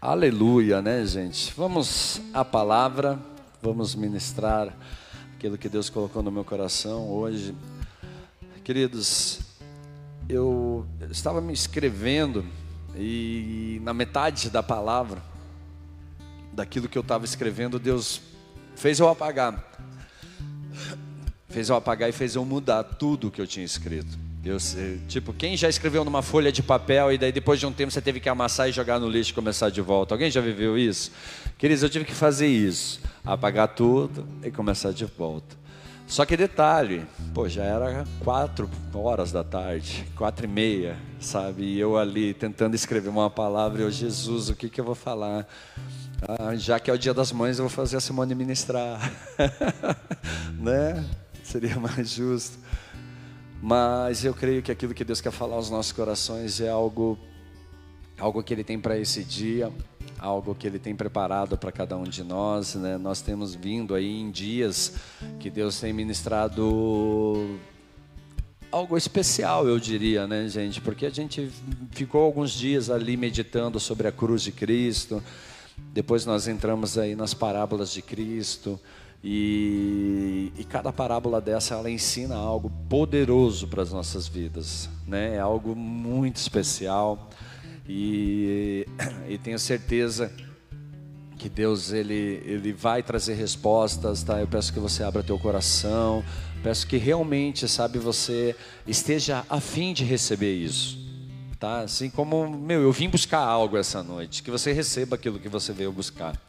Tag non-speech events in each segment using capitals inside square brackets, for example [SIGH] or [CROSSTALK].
Aleluia, né, gente? Vamos à palavra, vamos ministrar aquilo que Deus colocou no meu coração hoje. Queridos, eu estava me escrevendo e na metade da palavra, daquilo que eu estava escrevendo, Deus fez eu apagar. Fez eu apagar e fez eu mudar tudo o que eu tinha escrito. Eu, tipo, quem já escreveu numa folha de papel e daí depois de um tempo você teve que amassar e jogar no lixo e começar de volta? Alguém já viveu isso? Queridos, eu tive que fazer isso, apagar tudo e começar de volta. Só que detalhe, pô, já era quatro horas da tarde, quatro e meia, sabe? E eu ali tentando escrever uma palavra, eu, Jesus, o que que eu vou falar? Ah, já que é o dia das mães, eu vou fazer a Simone ministrar, [LAUGHS] né? Seria mais justo. Mas eu creio que aquilo que Deus quer falar aos nossos corações é algo, algo que Ele tem para esse dia, algo que Ele tem preparado para cada um de nós. Né? Nós temos vindo aí em dias que Deus tem ministrado algo especial, eu diria, né, gente? Porque a gente ficou alguns dias ali meditando sobre a cruz de Cristo. Depois nós entramos aí nas parábolas de Cristo. E, e, cada parábola dessa ela ensina algo poderoso para as nossas vidas, né? É algo muito especial e, e tenho certeza que Deus ele, ele vai trazer respostas, tá? Eu peço que você abra teu coração, peço que realmente, sabe, você esteja afim de receber isso, tá? Assim como, meu, eu vim buscar algo essa noite, que você receba aquilo que você veio buscar.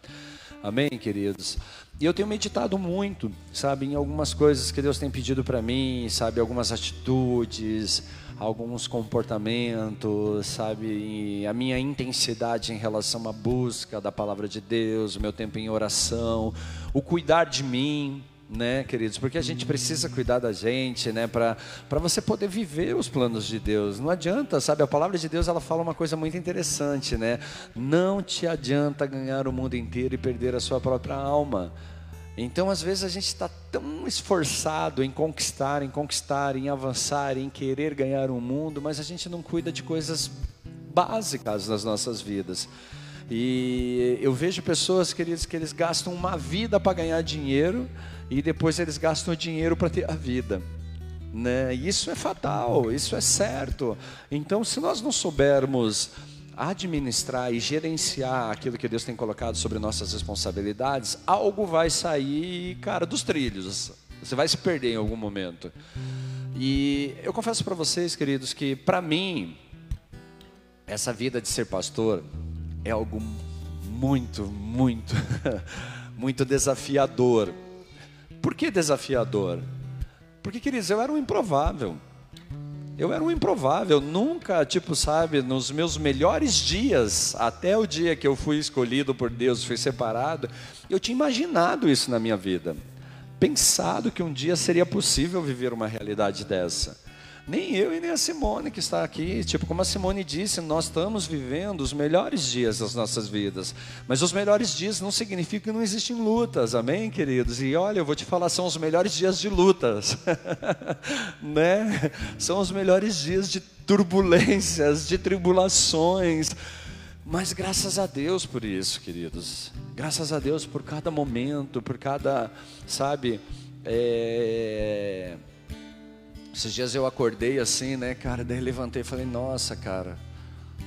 Amém, queridos? E eu tenho meditado muito, sabe, em algumas coisas que Deus tem pedido para mim, sabe, algumas atitudes, alguns comportamentos, sabe, a minha intensidade em relação à busca da palavra de Deus, o meu tempo em oração, o cuidar de mim, né, queridos? Porque a gente precisa cuidar da gente, né, para você poder viver os planos de Deus. Não adianta, sabe? A palavra de Deus ela fala uma coisa muito interessante, né? Não te adianta ganhar o mundo inteiro e perder a sua própria alma. Então, às vezes, a gente está tão esforçado em conquistar, em conquistar, em avançar, em querer ganhar o um mundo, mas a gente não cuida de coisas básicas nas nossas vidas. E eu vejo pessoas, queridos, que eles gastam uma vida para ganhar dinheiro e depois eles gastam dinheiro para ter a vida. Né? Isso é fatal, isso é certo. Então, se nós não soubermos administrar e gerenciar aquilo que Deus tem colocado sobre nossas responsabilidades, algo vai sair, cara, dos trilhos. Você vai se perder em algum momento. E eu confesso para vocês, queridos, que para mim essa vida de ser pastor é algo muito, muito, [LAUGHS] muito desafiador. Por que desafiador? Porque, queridos, eu era um improvável. Eu era um improvável, nunca, tipo, sabe, nos meus melhores dias, até o dia que eu fui escolhido por Deus, fui separado, eu tinha imaginado isso na minha vida. Pensado que um dia seria possível viver uma realidade dessa. Nem eu e nem a Simone que está aqui. Tipo, como a Simone disse, nós estamos vivendo os melhores dias das nossas vidas. Mas os melhores dias não significam que não existem lutas, amém, queridos? E olha, eu vou te falar, são os melhores dias de lutas, [LAUGHS] né? São os melhores dias de turbulências, de tribulações. Mas graças a Deus por isso, queridos. Graças a Deus por cada momento, por cada, sabe, é esses dias eu acordei assim, né, cara? Daí levantei e falei: Nossa, cara,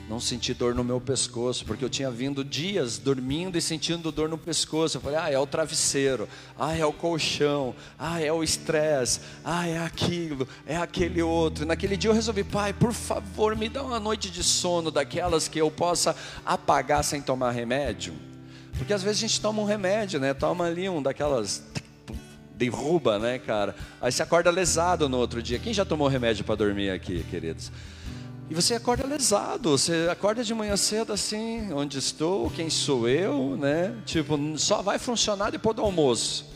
não senti dor no meu pescoço, porque eu tinha vindo dias dormindo e sentindo dor no pescoço. Eu falei: Ah, é o travesseiro, ah, é o colchão, ah, é o estresse, ah, é aquilo, é aquele outro. E naquele dia eu resolvi: Pai, por favor, me dá uma noite de sono daquelas que eu possa apagar sem tomar remédio. Porque às vezes a gente toma um remédio, né? Toma ali um daquelas derruba, né, cara? Aí você acorda lesado no outro dia. Quem já tomou remédio para dormir aqui, queridos? E você acorda lesado, você acorda de manhã cedo assim, onde estou, quem sou eu, né? Tipo, só vai funcionar depois do almoço.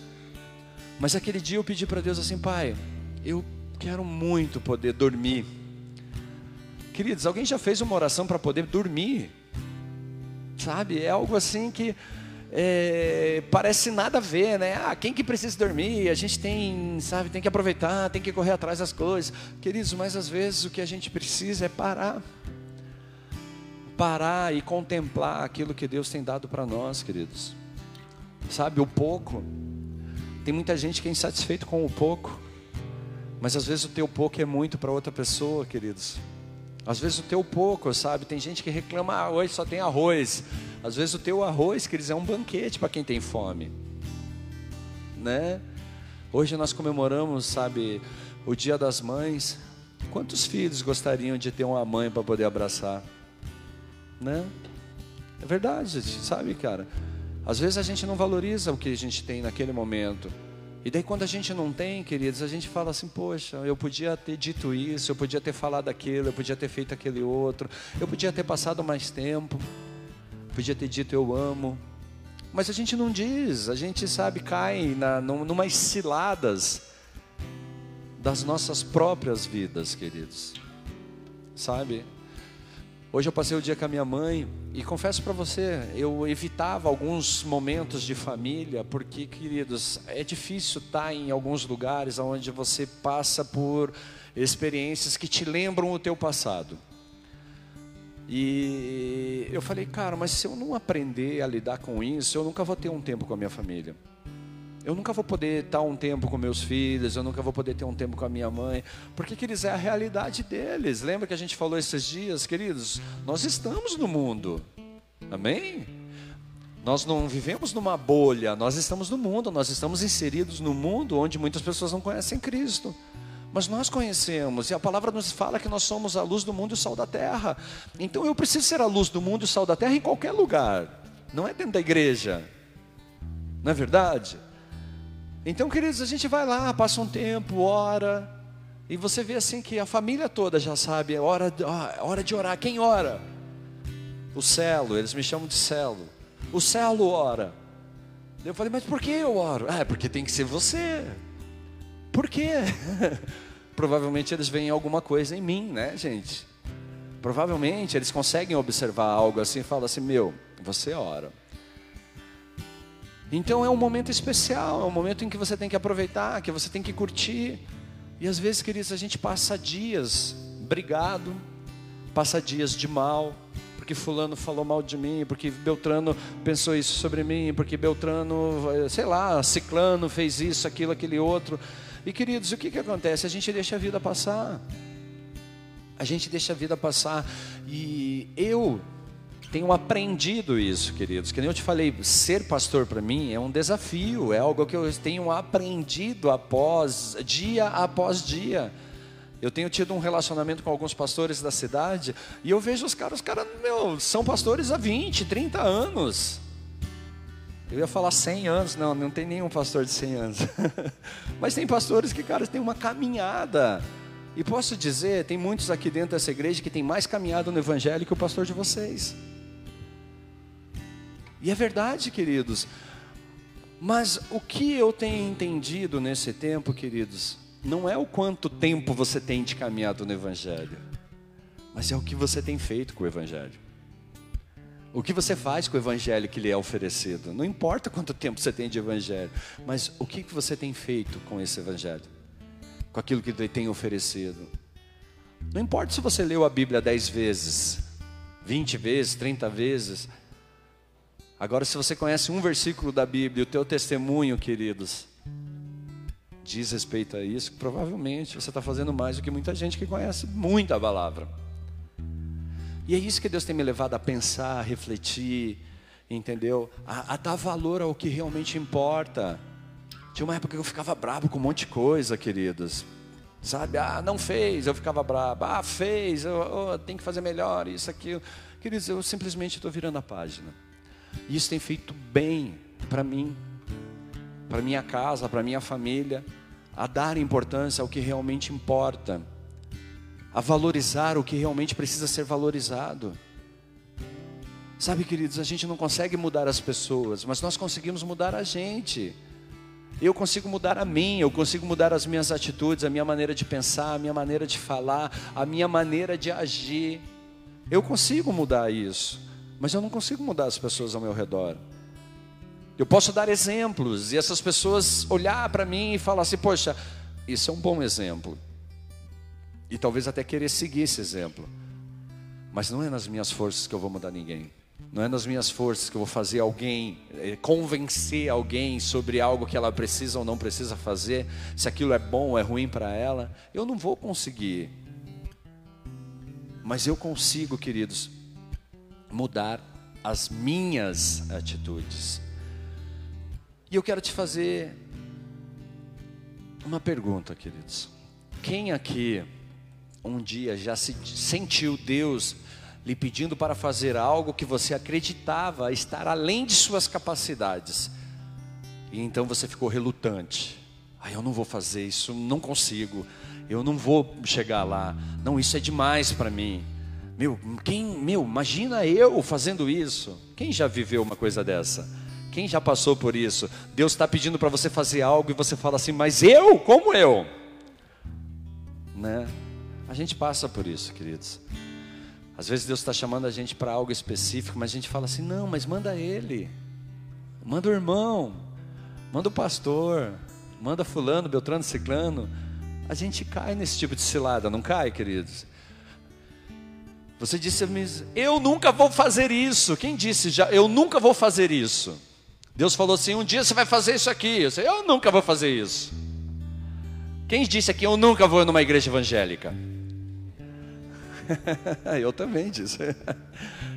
Mas aquele dia eu pedi para Deus assim, Pai, eu quero muito poder dormir. Queridos, alguém já fez uma oração para poder dormir? Sabe? É algo assim que é, parece nada a ver, né? Ah, quem que precisa dormir? A gente tem, sabe, tem que aproveitar, tem que correr atrás das coisas. Queridos, mas às vezes o que a gente precisa é parar. parar e contemplar aquilo que Deus tem dado para nós, queridos. Sabe, o pouco. Tem muita gente que é insatisfeito com o pouco. Mas às vezes o teu pouco é muito para outra pessoa, queridos. Às vezes o teu pouco, sabe? Tem gente que reclama, ah, hoje só tem arroz. Às vezes o teu arroz, queridos, é um banquete para quem tem fome. Né? Hoje nós comemoramos, sabe, o Dia das Mães. Quantos filhos gostariam de ter uma mãe para poder abraçar? Né? É verdade, sabe, cara? Às vezes a gente não valoriza o que a gente tem naquele momento. E daí quando a gente não tem, queridos, a gente fala assim, poxa, eu podia ter dito isso, eu podia ter falado aquilo, eu podia ter feito aquele outro, eu podia ter passado mais tempo, podia ter dito eu amo. Mas a gente não diz, a gente sabe, cai na, numas ciladas das nossas próprias vidas, queridos. Sabe? Hoje eu passei o dia com a minha mãe e confesso para você, eu evitava alguns momentos de família, porque, queridos, é difícil estar tá em alguns lugares onde você passa por experiências que te lembram o teu passado. E eu falei, cara, mas se eu não aprender a lidar com isso, eu nunca vou ter um tempo com a minha família. Eu nunca vou poder estar um tempo com meus filhos, eu nunca vou poder ter um tempo com a minha mãe, porque, queridos, é a realidade deles. Lembra que a gente falou esses dias, queridos? Nós estamos no mundo, amém? Nós não vivemos numa bolha, nós estamos no mundo, nós estamos inseridos no mundo onde muitas pessoas não conhecem Cristo. Mas nós conhecemos, e a palavra nos fala que nós somos a luz do mundo e o sal da terra. Então eu preciso ser a luz do mundo e o sal da terra em qualquer lugar, não é dentro da igreja, não é verdade? Então, queridos, a gente vai lá, passa um tempo, ora, e você vê assim que a família toda já sabe, é hora, hora de orar. Quem ora? O celo, eles me chamam de celo. O celo ora. Eu falei, mas por que eu oro? Ah, é porque tem que ser você. Por quê? [LAUGHS] Provavelmente eles veem alguma coisa em mim, né, gente? Provavelmente eles conseguem observar algo assim e falam assim: meu, você ora. Então é um momento especial, é um momento em que você tem que aproveitar, que você tem que curtir. E às vezes, queridos, a gente passa dias brigado, passa dias de mal, porque fulano falou mal de mim, porque Beltrano pensou isso sobre mim, porque Beltrano, sei lá, ciclano fez isso, aquilo, aquele outro. E queridos, o que, que acontece? A gente deixa a vida passar. A gente deixa a vida passar. E eu tenho aprendido isso, queridos. Que nem eu te falei, ser pastor para mim é um desafio, é algo que eu tenho aprendido após dia após dia. Eu tenho tido um relacionamento com alguns pastores da cidade e eu vejo os caras, os caras, meu, são pastores há 20, 30 anos. Eu ia falar 100 anos, não, não tem nenhum pastor de 100 anos. [LAUGHS] Mas tem pastores que, cara, têm uma caminhada. E posso dizer, tem muitos aqui dentro dessa igreja que tem mais caminhado no evangelho que o pastor de vocês. E é verdade, queridos. Mas o que eu tenho entendido nesse tempo, queridos, não é o quanto tempo você tem de caminhado no Evangelho, mas é o que você tem feito com o Evangelho. O que você faz com o Evangelho que lhe é oferecido. Não importa quanto tempo você tem de Evangelho, mas o que você tem feito com esse Evangelho, com aquilo que ele tem oferecido. Não importa se você leu a Bíblia dez vezes, vinte vezes, trinta vezes, Agora, se você conhece um versículo da Bíblia, o teu testemunho, queridos, diz respeito a isso, provavelmente você está fazendo mais do que muita gente que conhece muita palavra. E é isso que Deus tem me levado a pensar, a refletir, entendeu? A, a dar valor ao que realmente importa. Tinha uma época que eu ficava bravo com um monte de coisa, queridos. Sabe, ah, não fez, eu ficava bravo. Ah, fez, eu, tenho que fazer melhor, isso, aquilo. Queridos, eu simplesmente estou virando a página. E isso tem feito bem para mim, para minha casa, para minha família, a dar importância ao que realmente importa, a valorizar o que realmente precisa ser valorizado. Sabe, queridos, a gente não consegue mudar as pessoas, mas nós conseguimos mudar a gente. Eu consigo mudar a mim, eu consigo mudar as minhas atitudes, a minha maneira de pensar, a minha maneira de falar, a minha maneira de agir. Eu consigo mudar isso mas eu não consigo mudar as pessoas ao meu redor. Eu posso dar exemplos e essas pessoas olhar para mim e falar assim: poxa, isso é um bom exemplo. E talvez até querer seguir esse exemplo. Mas não é nas minhas forças que eu vou mudar ninguém. Não é nas minhas forças que eu vou fazer alguém, eh, convencer alguém sobre algo que ela precisa ou não precisa fazer, se aquilo é bom ou é ruim para ela. Eu não vou conseguir. Mas eu consigo, queridos, mudar as minhas atitudes. E eu quero te fazer uma pergunta, queridos. Quem aqui um dia já se sentiu Deus lhe pedindo para fazer algo que você acreditava estar além de suas capacidades. E então você ficou relutante. Ah, eu não vou fazer isso, não consigo. Eu não vou chegar lá. Não, isso é demais para mim. Meu, quem, meu, imagina eu fazendo isso. Quem já viveu uma coisa dessa? Quem já passou por isso? Deus está pedindo para você fazer algo e você fala assim, mas eu? Como eu? Né? A gente passa por isso, queridos. Às vezes Deus está chamando a gente para algo específico, mas a gente fala assim: não, mas manda ele, manda o irmão, manda o pastor, manda Fulano, Beltrano, Ciclano. A gente cai nesse tipo de cilada, não cai, queridos? Você disse, eu nunca vou fazer isso. Quem disse já, eu nunca vou fazer isso? Deus falou assim: um dia você vai fazer isso aqui. Eu, disse, eu nunca vou fazer isso. Quem disse aqui, eu nunca vou numa igreja evangélica? [LAUGHS] eu também disse. [LAUGHS]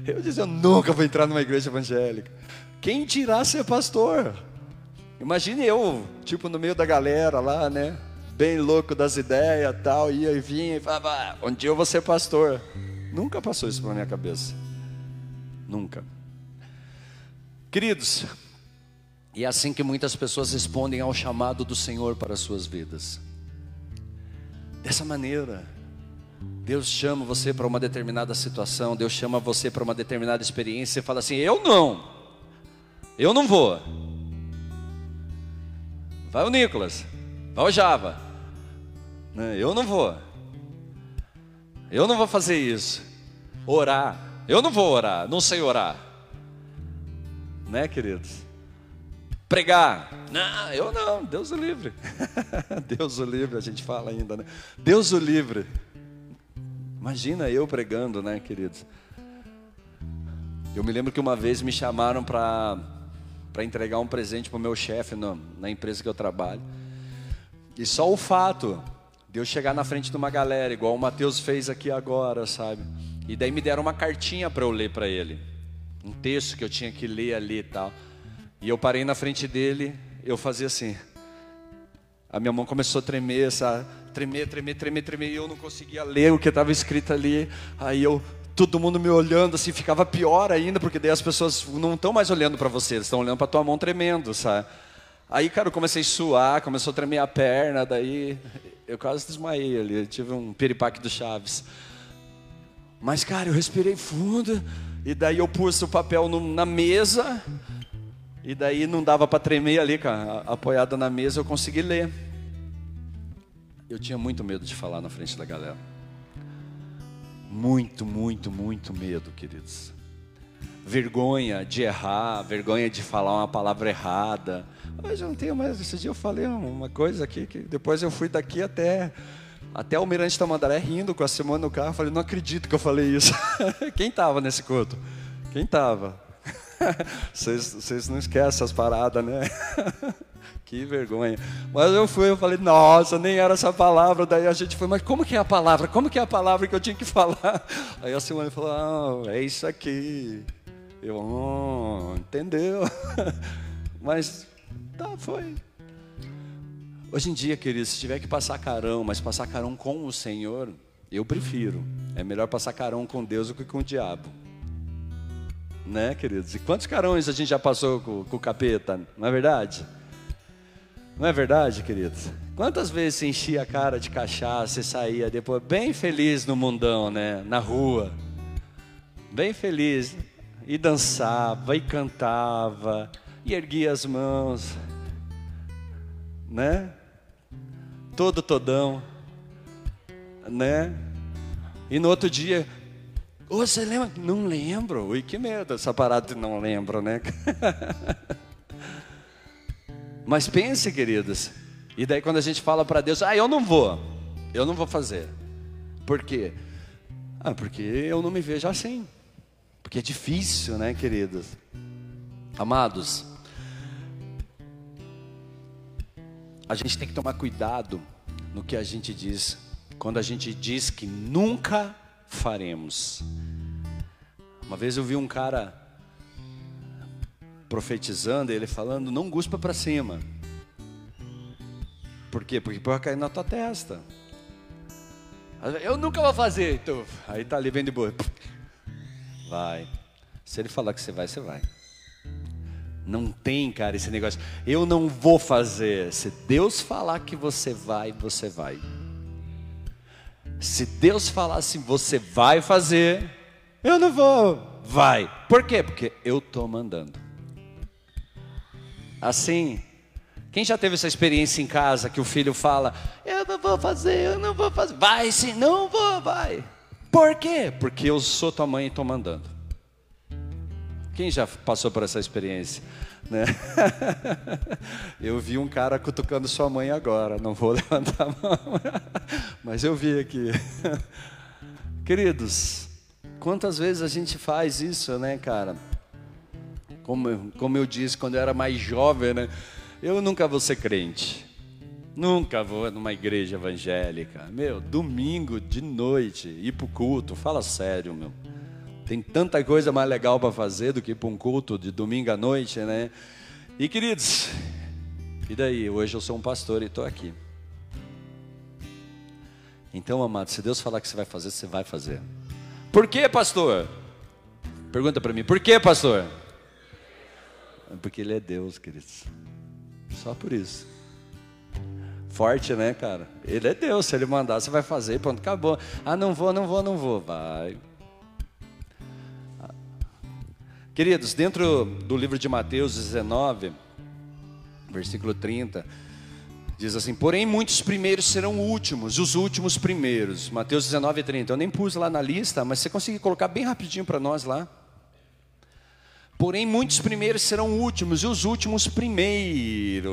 Eu disse, eu nunca vou entrar numa igreja evangélica. Quem dirá ser pastor? Imagine eu, tipo, no meio da galera lá, né? Bem louco das ideias tal, ia e vinha e falava, um dia eu vou ser pastor. Nunca passou isso pela minha cabeça. Nunca. Queridos, e é assim que muitas pessoas respondem ao chamado do Senhor para as suas vidas. Dessa maneira, Deus chama você para uma determinada situação, Deus chama você para uma determinada experiência e fala assim: Eu não, eu não vou. Vai o Nicolas, vai o Java, né, eu não vou, eu não vou fazer isso. Orar, eu não vou orar, não sei orar, né, queridos? Pregar, não, eu não, Deus o livre, [LAUGHS] Deus o livre, a gente fala ainda, né? Deus o livre. Imagina eu pregando, né, queridos? Eu me lembro que uma vez me chamaram para entregar um presente para o meu chefe na empresa que eu trabalho. E só o fato de eu chegar na frente de uma galera, igual o Mateus fez aqui agora, sabe? E daí me deram uma cartinha para eu ler para ele. Um texto que eu tinha que ler ali e tal. E eu parei na frente dele, eu fazia assim. A minha mão começou a tremer, sabe? Tremer, tremer, tremer, tremer, e eu não conseguia ler o que estava escrito ali. Aí eu, todo mundo me olhando assim, ficava pior ainda, porque daí as pessoas não estão mais olhando para você, estão olhando para tua mão tremendo, sabe? Aí, cara, eu comecei a suar, começou a tremer a perna, daí eu quase desmaiei ali, eu tive um piripaque do Chaves. Mas, cara, eu respirei fundo, e daí eu pus o papel no, na mesa, e daí não dava para tremer ali, cara, apoiado na mesa, eu consegui ler. Eu tinha muito medo de falar na frente da galera. Muito, muito, muito medo, queridos. Vergonha de errar, vergonha de falar uma palavra errada. Hoje eu não tenho mais. Esse dia eu falei uma coisa aqui que depois eu fui daqui até até Mirante Tamandaré rindo com a Simone no carro. Falei, não acredito que eu falei isso. [LAUGHS] Quem estava nesse culto? Quem estava? [LAUGHS] Vocês, vocês não esquecem as paradas, né? [LAUGHS] Que vergonha. Mas eu fui, eu falei, nossa, nem era essa palavra. Daí a gente foi, mas como que é a palavra? Como que é a palavra que eu tinha que [LAUGHS] falar? Aí a Simone falou, ah, é isso aqui. Eu, oh, entendeu? [LAUGHS] Mas, tá, foi. Hoje em dia, queridos, se tiver que passar carão, mas passar carão com o Senhor, eu prefiro. É melhor passar carão com Deus do que com o diabo. Né, queridos? E quantos carões a gente já passou com, com o capeta, não é verdade? Não é verdade, queridos? Quantas vezes você enchia a cara de cachaça e saía depois bem feliz no mundão, né? Na rua. Bem feliz. E dançava, e cantava, e erguia as mãos. Né? Todo todão. Né? E no outro dia, oh, você lembra? Não lembro. Ui, que medo essa parada de não lembro, né? [LAUGHS] Mas pense, queridos. E daí quando a gente fala para Deus, ah, eu não vou, eu não vou fazer. Por quê? Ah, porque eu não me vejo assim. Porque é difícil, né, queridos? Amados, a gente tem que tomar cuidado no que a gente diz, quando a gente diz que nunca faremos. Uma vez eu vi um cara profetizando, ele falando: não guspa para cima. Por quê? Porque pode cair na tua testa. Eu nunca vou fazer, então. Aí tá ali bem de boa. Vai. Se ele falar que você vai, você vai. Não tem, cara, esse negócio. Eu não vou fazer. Se Deus falar que você vai, você vai. Se Deus falar assim, você vai fazer, eu não vou. Vai. Por quê? Porque eu estou mandando. Assim, quem já teve essa experiência em casa que o filho fala: Eu não vou fazer, eu não vou fazer. Vai sim, não vou, vai. Por quê? Porque eu sou tua mãe e estou mandando. Quem já passou por essa experiência? Né? [LAUGHS] Eu vi um cara cutucando sua mãe agora, não vou [LAUGHS] levantar a mão, mas eu vi aqui. [LAUGHS] Queridos, quantas vezes a gente faz isso, né, cara? Como, como eu disse quando eu era mais jovem, né? Eu nunca vou ser crente. Nunca vou numa igreja evangélica. Meu, domingo de noite, ir pro culto, fala sério, meu. Tem tanta coisa mais legal para fazer do que ir para um culto de domingo à noite, né? E queridos, e daí? Hoje eu sou um pastor e estou aqui. Então, amado, se Deus falar que você vai fazer, você vai fazer. Por que, pastor? Pergunta para mim, por que, pastor? Porque Ele é Deus, queridos. Só por isso. Forte, né, cara? Ele é Deus. Se Ele mandar, você vai fazer. Pronto, acabou. Ah, não vou, não vou, não vou. Vai. Queridos, dentro do livro de Mateus 19, versículo 30, diz assim: Porém, muitos primeiros serão últimos, e os últimos primeiros. Mateus 19, 30. Eu nem pus lá na lista, mas você consegue colocar bem rapidinho para nós lá. Porém, muitos primeiros serão últimos, e os últimos primeiros.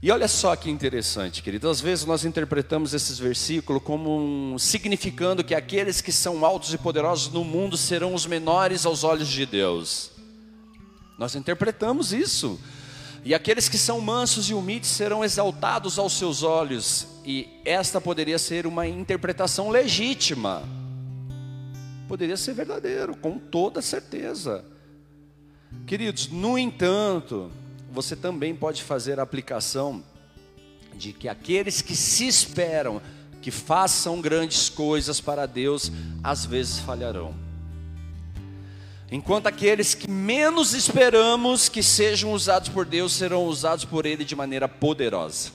E olha só que interessante, querido. Às vezes nós interpretamos esses versículos como um, significando que aqueles que são altos e poderosos no mundo serão os menores aos olhos de Deus. Nós interpretamos isso. E aqueles que são mansos e humildes serão exaltados aos seus olhos. E esta poderia ser uma interpretação legítima. Poderia ser verdadeiro, com toda certeza. Queridos, no entanto, você também pode fazer a aplicação de que aqueles que se esperam que façam grandes coisas para Deus, às vezes falharão. Enquanto aqueles que menos esperamos que sejam usados por Deus serão usados por Ele de maneira poderosa.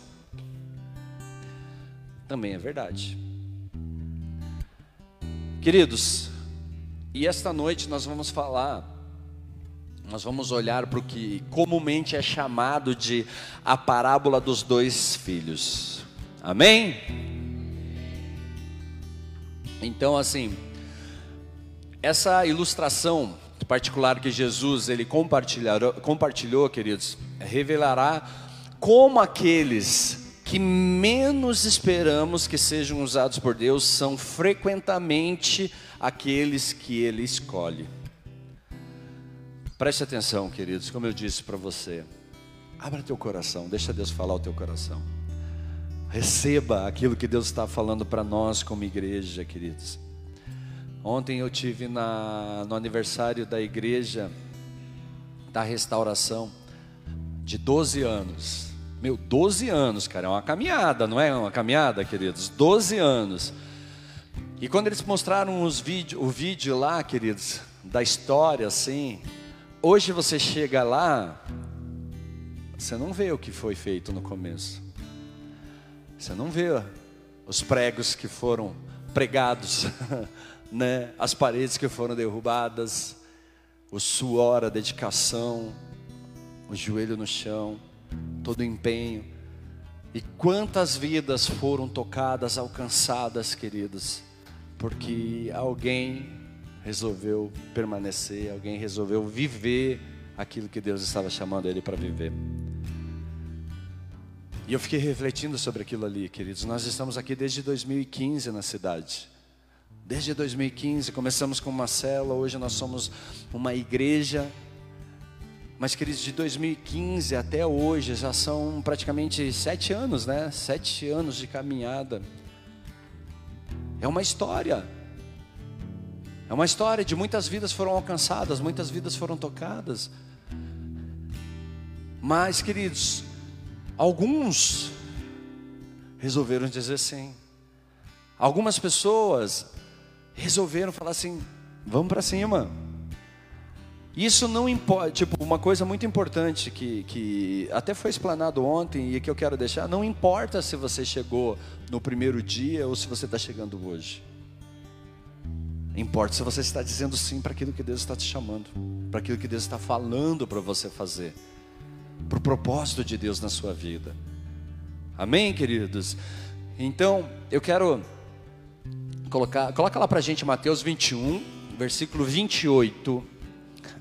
Também é verdade. Queridos, e esta noite nós vamos falar nós vamos olhar para o que comumente é chamado de a parábola dos dois filhos. Amém? Então, assim, essa ilustração particular que Jesus ele compartilhou, queridos, revelará como aqueles que menos esperamos que sejam usados por Deus são frequentemente aqueles que Ele escolhe. Preste atenção, queridos, como eu disse para você. Abra teu coração, deixa Deus falar o teu coração. Receba aquilo que Deus está falando para nós como igreja, queridos. Ontem eu tive na, no aniversário da igreja da restauração de 12 anos. Meu, 12 anos, cara, é uma caminhada, não é uma caminhada, queridos? 12 anos. E quando eles mostraram os vídeo, o vídeo lá, queridos, da história, assim, Hoje você chega lá, você não vê o que foi feito no começo. Você não vê os pregos que foram pregados, [LAUGHS] né? as paredes que foram derrubadas, o suor, a dedicação, o joelho no chão, todo o empenho. E quantas vidas foram tocadas, alcançadas, queridos, porque alguém resolveu permanecer, alguém resolveu viver aquilo que Deus estava chamando ele para viver. E eu fiquei refletindo sobre aquilo ali, queridos. Nós estamos aqui desde 2015 na cidade. Desde 2015 começamos com uma célula, hoje nós somos uma igreja. Mas, queridos, de 2015 até hoje já são praticamente sete anos, né? Sete anos de caminhada. É uma história. É uma história de muitas vidas foram alcançadas, muitas vidas foram tocadas. Mas, queridos, alguns resolveram dizer sim. Algumas pessoas resolveram falar assim: vamos para cima. Isso não importa, tipo, uma coisa muito importante que, que até foi explanado ontem e que eu quero deixar: não importa se você chegou no primeiro dia ou se você está chegando hoje. Importa se você está dizendo sim para aquilo que Deus está te chamando, para aquilo que Deus está falando para você fazer, para o propósito de Deus na sua vida. Amém, queridos? Então, eu quero colocar, coloca lá para a gente Mateus 21, versículo 28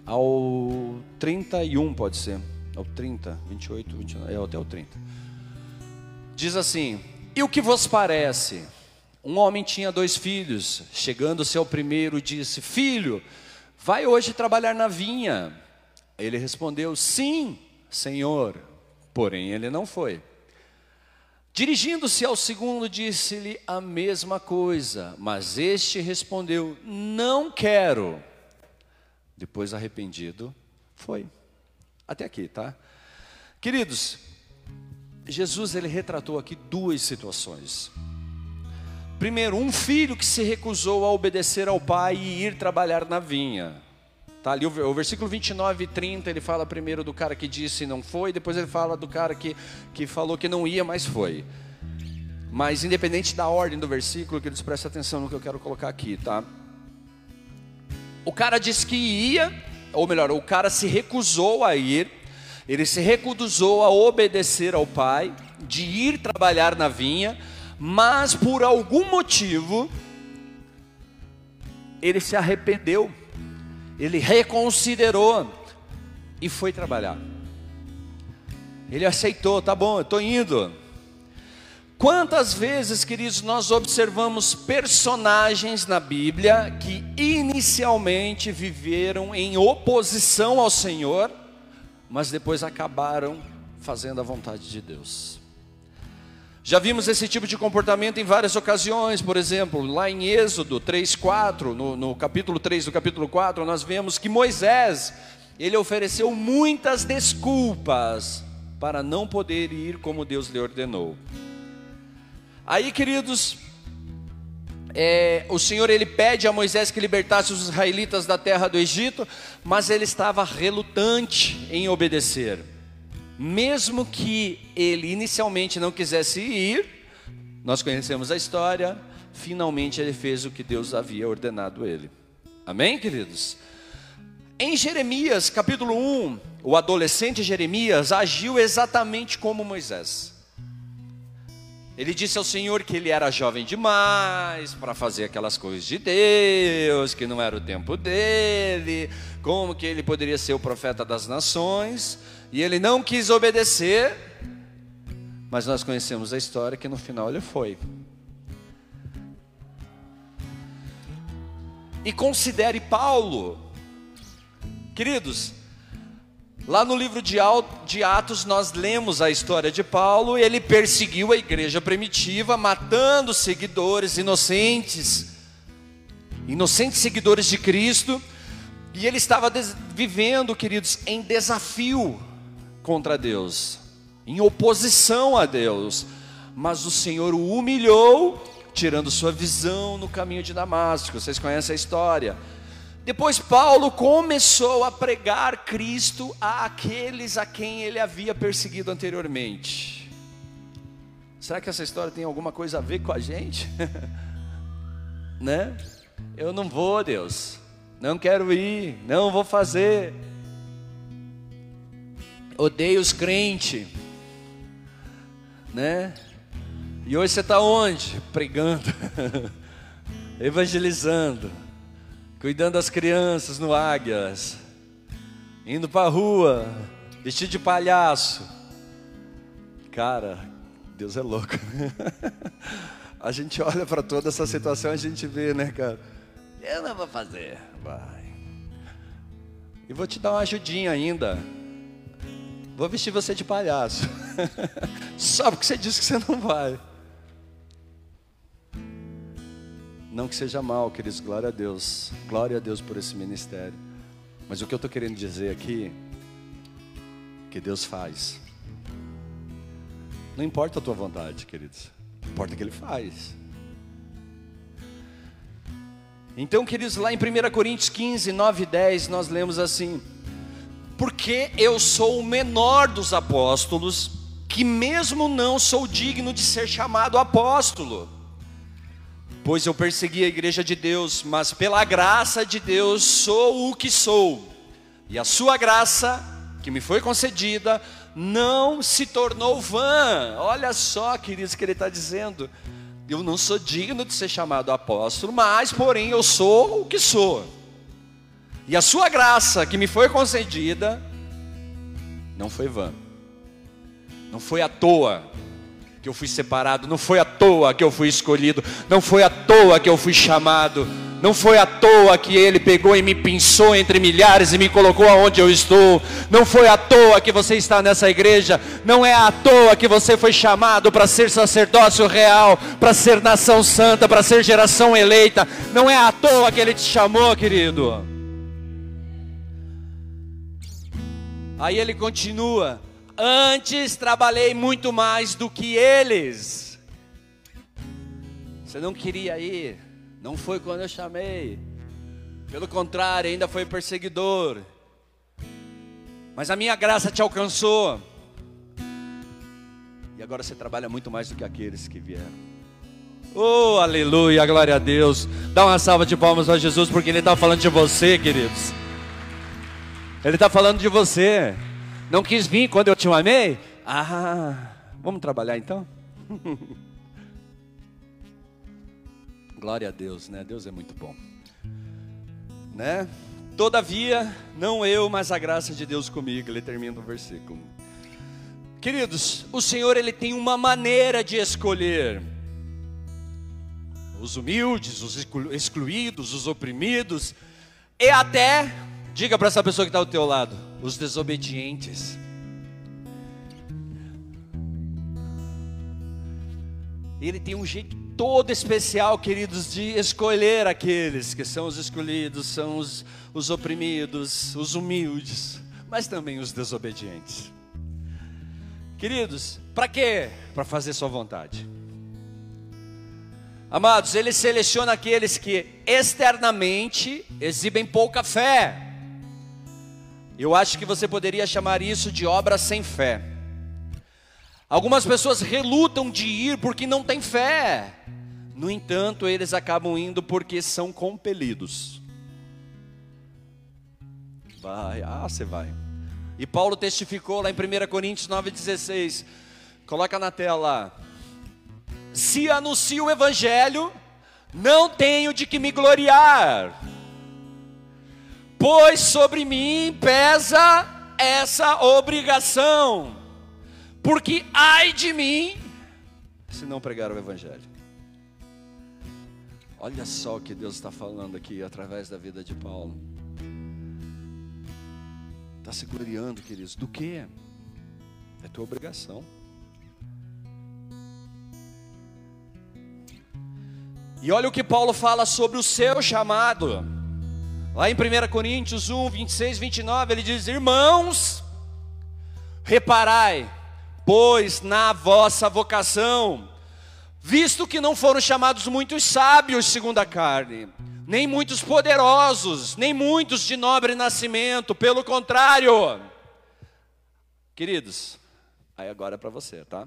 ao 31, pode ser, ao 30, 28, 29, é até o 30. Diz assim: E o que vos parece? Um homem tinha dois filhos. Chegando-se ao primeiro, disse: Filho, vai hoje trabalhar na vinha. Ele respondeu: Sim, senhor. Porém, ele não foi. Dirigindo-se ao segundo, disse-lhe a mesma coisa, mas este respondeu: Não quero. Depois, arrependido, foi. Até aqui, tá? Queridos, Jesus ele retratou aqui duas situações. Primeiro, um filho que se recusou a obedecer ao pai e ir trabalhar na vinha. Tá ali o, o versículo 29 e 30, ele fala primeiro do cara que disse não foi, depois ele fala do cara que, que falou que não ia, mas foi. Mas independente da ordem do versículo, que eles prestem atenção no que eu quero colocar aqui, tá? O cara disse que ia, ou melhor, o cara se recusou a ir, ele se recusou a obedecer ao pai, de ir trabalhar na vinha, mas por algum motivo ele se arrependeu, ele reconsiderou e foi trabalhar. Ele aceitou, tá bom, eu estou indo. Quantas vezes, queridos, nós observamos personagens na Bíblia que inicialmente viveram em oposição ao Senhor, mas depois acabaram fazendo a vontade de Deus. Já vimos esse tipo de comportamento em várias ocasiões, por exemplo, lá em Êxodo 3, 4, no, no capítulo 3 do capítulo 4, nós vemos que Moisés, ele ofereceu muitas desculpas para não poder ir como Deus lhe ordenou. Aí, queridos, é, o Senhor ele pede a Moisés que libertasse os israelitas da terra do Egito, mas ele estava relutante em obedecer mesmo que ele inicialmente não quisesse ir, nós conhecemos a história, finalmente ele fez o que Deus havia ordenado ele. Amém, queridos? Em Jeremias, capítulo 1, o adolescente Jeremias agiu exatamente como Moisés. Ele disse ao Senhor que ele era jovem demais para fazer aquelas coisas de Deus, que não era o tempo dele, como que ele poderia ser o profeta das nações. E ele não quis obedecer, mas nós conhecemos a história que no final ele foi. E considere Paulo, queridos, lá no livro de Atos nós lemos a história de Paulo, ele perseguiu a igreja primitiva, matando seguidores inocentes, inocentes seguidores de Cristo, e ele estava vivendo, queridos, em desafio contra Deus, em oposição a Deus, mas o Senhor o humilhou, tirando sua visão no caminho de Damasco. Vocês conhecem a história. Depois Paulo começou a pregar Cristo a aqueles a quem ele havia perseguido anteriormente. Será que essa história tem alguma coisa a ver com a gente? [LAUGHS] né? Eu não vou, Deus. Não quero ir, não vou fazer odeia os crentes, né? E hoje você está onde? Pregando, [LAUGHS] evangelizando, cuidando das crianças no Águias, indo para a rua, vestido de palhaço. Cara, Deus é louco. [LAUGHS] A gente olha para toda essa situação, a gente vê, né, cara? Eu não vou fazer, vai. E vou te dar uma ajudinha ainda. Vou vestir você de palhaço. [LAUGHS] Só porque você disse que você não vai. Não que seja mal, queridos, glória a Deus. Glória a Deus por esse ministério. Mas o que eu estou querendo dizer aqui, que Deus faz. Não importa a tua vontade, queridos. Importa que Ele faz. Então, queridos, lá em 1 Coríntios 15, 9 e 10, nós lemos assim: Porque eu sou o menor dos apóstolos, que mesmo não sou digno de ser chamado apóstolo, pois eu persegui a igreja de Deus, mas pela graça de Deus sou o que sou, e a sua graça, que me foi concedida, não se tornou vã. Olha só, queridos, que ele está dizendo. Eu não sou digno de ser chamado apóstolo, mas, porém, eu sou o que sou. E a sua graça que me foi concedida não foi vã, não foi à toa que eu fui separado, não foi à toa que eu fui escolhido, não foi à toa que eu fui chamado não foi à toa que ele pegou e me pinçou entre milhares e me colocou aonde eu estou. Não foi à toa que você está nessa igreja. Não é à toa que você foi chamado para ser sacerdócio real, para ser nação santa, para ser geração eleita. Não é à toa que ele te chamou, querido. Aí ele continua: Antes trabalhei muito mais do que eles. Você não queria ir não foi quando eu chamei. Pelo contrário, ainda foi perseguidor. Mas a minha graça te alcançou. E agora você trabalha muito mais do que aqueles que vieram. Oh, aleluia, glória a Deus. Dá uma salva de palmas a Jesus, porque Ele está falando de você, queridos. Ele está falando de você. Não quis vir quando eu te amei? Ah, vamos trabalhar então? [LAUGHS] Glória a Deus, né? Deus é muito bom. Né? Todavia, não eu, mas a graça de Deus comigo. Ele termina o versículo. Queridos, o Senhor ele tem uma maneira de escolher os humildes, os excluídos, os oprimidos e até, diga para essa pessoa que está ao teu lado, os desobedientes. Ele tem um jeito todo especial, queridos, de escolher aqueles que são os escolhidos, são os, os oprimidos, os humildes, mas também os desobedientes. Queridos, para quê? Para fazer sua vontade. Amados, ele seleciona aqueles que externamente exibem pouca fé. Eu acho que você poderia chamar isso de obra sem fé. Algumas pessoas relutam de ir porque não têm fé. No entanto, eles acabam indo porque são compelidos. Vai, ah, você vai. E Paulo testificou lá em 1 Coríntios 9,16. Coloca na tela. Se anuncio o evangelho, não tenho de que me gloriar, pois sobre mim pesa essa obrigação porque ai de mim se não pregar o Evangelho. Olha só o que Deus está falando aqui através da vida de Paulo. Está se gloriando, queridos, do que? É tua obrigação. E olha o que Paulo fala sobre o seu chamado. Lá em 1 Coríntios 1, 26, 29, ele diz: Irmãos, reparai pois na vossa vocação, visto que não foram chamados muitos sábios segundo a carne, nem muitos poderosos, nem muitos de nobre nascimento, pelo contrário. Queridos, aí agora é para você, tá?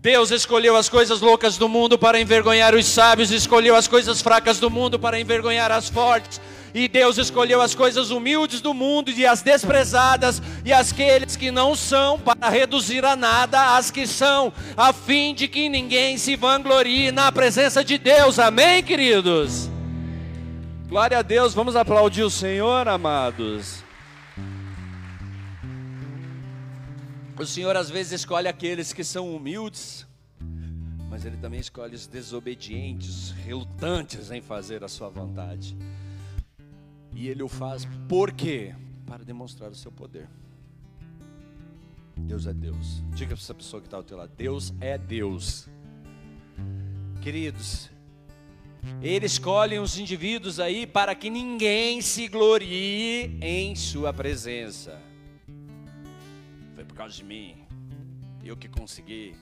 Deus escolheu as coisas loucas do mundo para envergonhar os sábios, escolheu as coisas fracas do mundo para envergonhar as fortes. E Deus escolheu as coisas humildes do mundo e as desprezadas e aqueles que não são para reduzir a nada as que são, a fim de que ninguém se vanglorie na presença de Deus. Amém, queridos? Glória a Deus, vamos aplaudir o Senhor, amados. O Senhor às vezes escolhe aqueles que são humildes, mas Ele também escolhe os desobedientes, relutantes em fazer a Sua vontade. E Ele o faz por quê? Para demonstrar o seu poder. Deus é Deus. Diga para essa pessoa que está ao teu lado: Deus é Deus. Queridos, Ele escolhe os indivíduos aí para que ninguém se glorie em Sua presença. Foi por causa de mim, eu que consegui.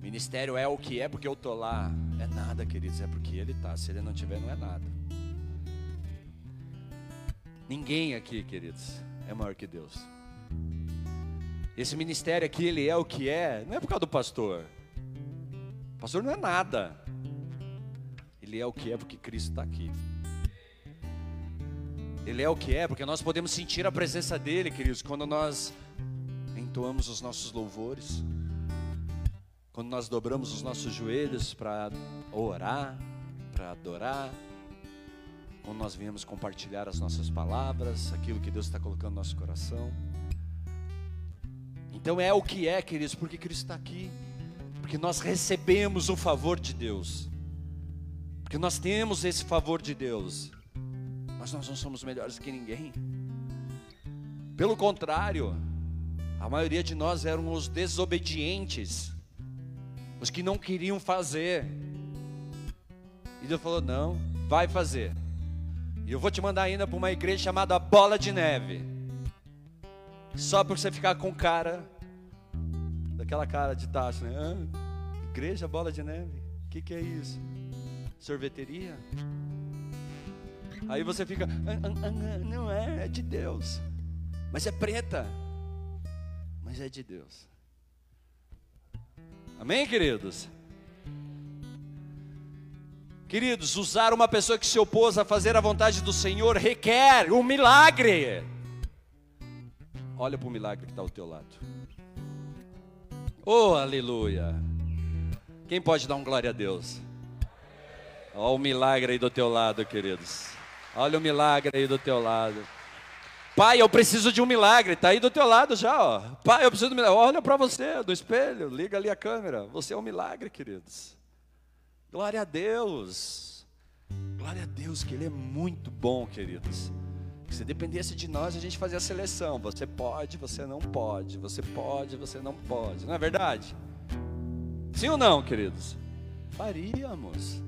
Ministério é o que é porque eu tô lá. É nada, queridos, é porque Ele está. Se Ele não tiver, não é nada. Ninguém aqui, queridos, é maior que Deus. Esse ministério aqui, ele é o que é, não é por causa do pastor. O pastor não é nada. Ele é o que é porque Cristo está aqui. Ele é o que é porque nós podemos sentir a presença dele, queridos, quando nós entoamos os nossos louvores, quando nós dobramos os nossos joelhos para orar, para adorar, quando nós viemos compartilhar as nossas palavras, aquilo que Deus está colocando no nosso coração. Então é o que é, queridos, porque Cristo está aqui. Porque nós recebemos o favor de Deus. Porque nós temos esse favor de Deus. Mas nós não somos melhores que ninguém. Pelo contrário, a maioria de nós eram os desobedientes, os que não queriam fazer. E Deus falou: não, vai fazer. E eu vou te mandar ainda para uma igreja chamada Bola de Neve. Só por você ficar com cara, daquela cara de tacho, né? Ah, igreja Bola de Neve, o que, que é isso? Sorveteria? Aí você fica, ah, ah, ah, não é, é de Deus. Mas é preta. Mas é de Deus. Amém, queridos? Queridos, usar uma pessoa que se opôs a fazer a vontade do Senhor requer um milagre. Olha para o milagre que está ao teu lado. Oh, aleluia! Quem pode dar um glória a Deus? Olha o milagre aí do teu lado, queridos. Olha o milagre aí do teu lado. Pai, eu preciso de um milagre. Está aí do teu lado já, ó. Pai, eu preciso de um milagre. Olha para você, do espelho. Liga ali a câmera. Você é um milagre, queridos. Glória a Deus. Glória a Deus, que Ele é muito bom, queridos. Se dependesse de nós, a gente fazia a seleção. Você pode, você não pode. Você pode, você não pode. Não é verdade? Sim ou não, queridos? Faríamos.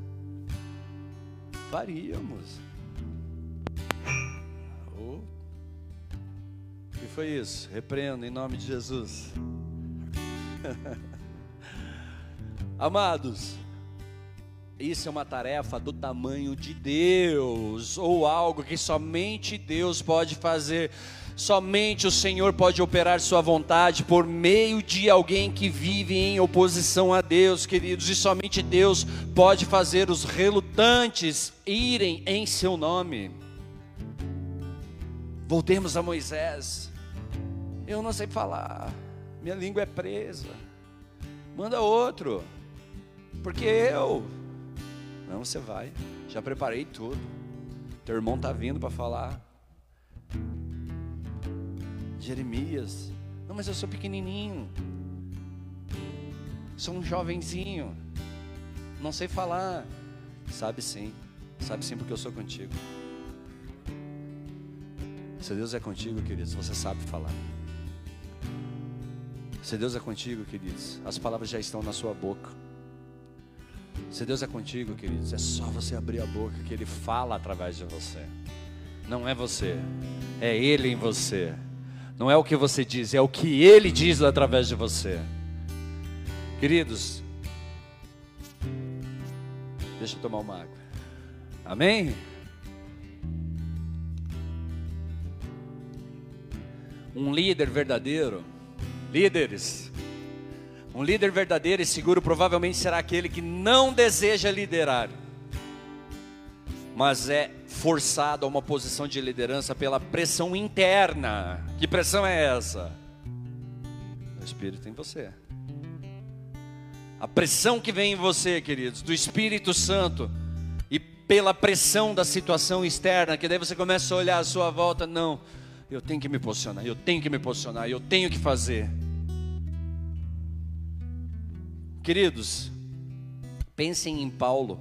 Faríamos. Oh. O que foi isso? Repreendo em nome de Jesus. [LAUGHS] Amados, isso é uma tarefa do tamanho de Deus, ou algo que somente Deus pode fazer. Somente o Senhor pode operar Sua vontade por meio de alguém que vive em oposição a Deus, queridos, e somente Deus pode fazer os relutantes irem em Seu nome. Voltemos a Moisés. Eu não sei falar, minha língua é presa. Manda outro, porque eu não, você vai. Já preparei tudo. Teu irmão tá vindo para falar. Jeremias. Não, mas eu sou pequenininho. Sou um jovenzinho. Não sei falar. Sabe sim. Sabe sim porque eu sou contigo. Se Deus é contigo, queridos, você sabe falar. Se Deus é contigo, queridos, as palavras já estão na sua boca. Se Deus é contigo, queridos, é só você abrir a boca que Ele fala através de você. Não é você, é Ele em você. Não é o que você diz, é o que Ele diz através de você. Queridos, deixa eu tomar uma água. Amém? Um líder verdadeiro, líderes, um líder verdadeiro e seguro provavelmente será aquele que não deseja liderar, mas é forçado a uma posição de liderança pela pressão interna. Que pressão é essa? O Espírito em você. A pressão que vem em você, queridos, do Espírito Santo e pela pressão da situação externa, que daí você começa a olhar à sua volta, não, eu tenho que me posicionar, eu tenho que me posicionar, eu tenho que fazer. Queridos, Pensem em Paulo.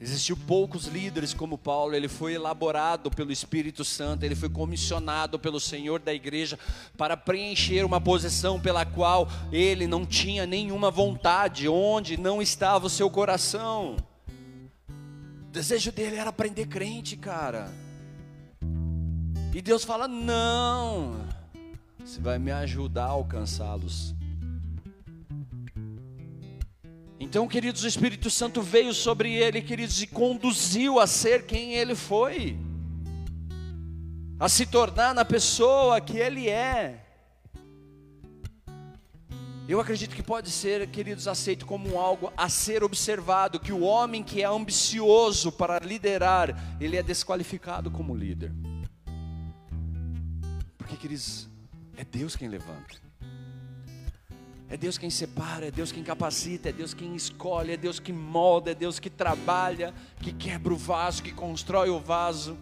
Existiu poucos líderes como Paulo, ele foi elaborado pelo Espírito Santo, ele foi comissionado pelo Senhor da igreja para preencher uma posição pela qual ele não tinha nenhuma vontade, onde não estava o seu coração. O desejo dele era aprender crente, cara. E Deus fala: "Não. Você vai me ajudar a alcançá-los." Então, queridos, o Espírito Santo veio sobre ele, queridos, e conduziu a ser quem ele foi, a se tornar na pessoa que ele é. Eu acredito que pode ser, queridos, aceito como algo a ser observado, que o homem que é ambicioso para liderar, ele é desqualificado como líder. Porque, queridos, é Deus quem levanta. É Deus quem separa, é Deus quem capacita, é Deus quem escolhe, é Deus que molda, é Deus que trabalha, que quebra o vaso, que constrói o vaso,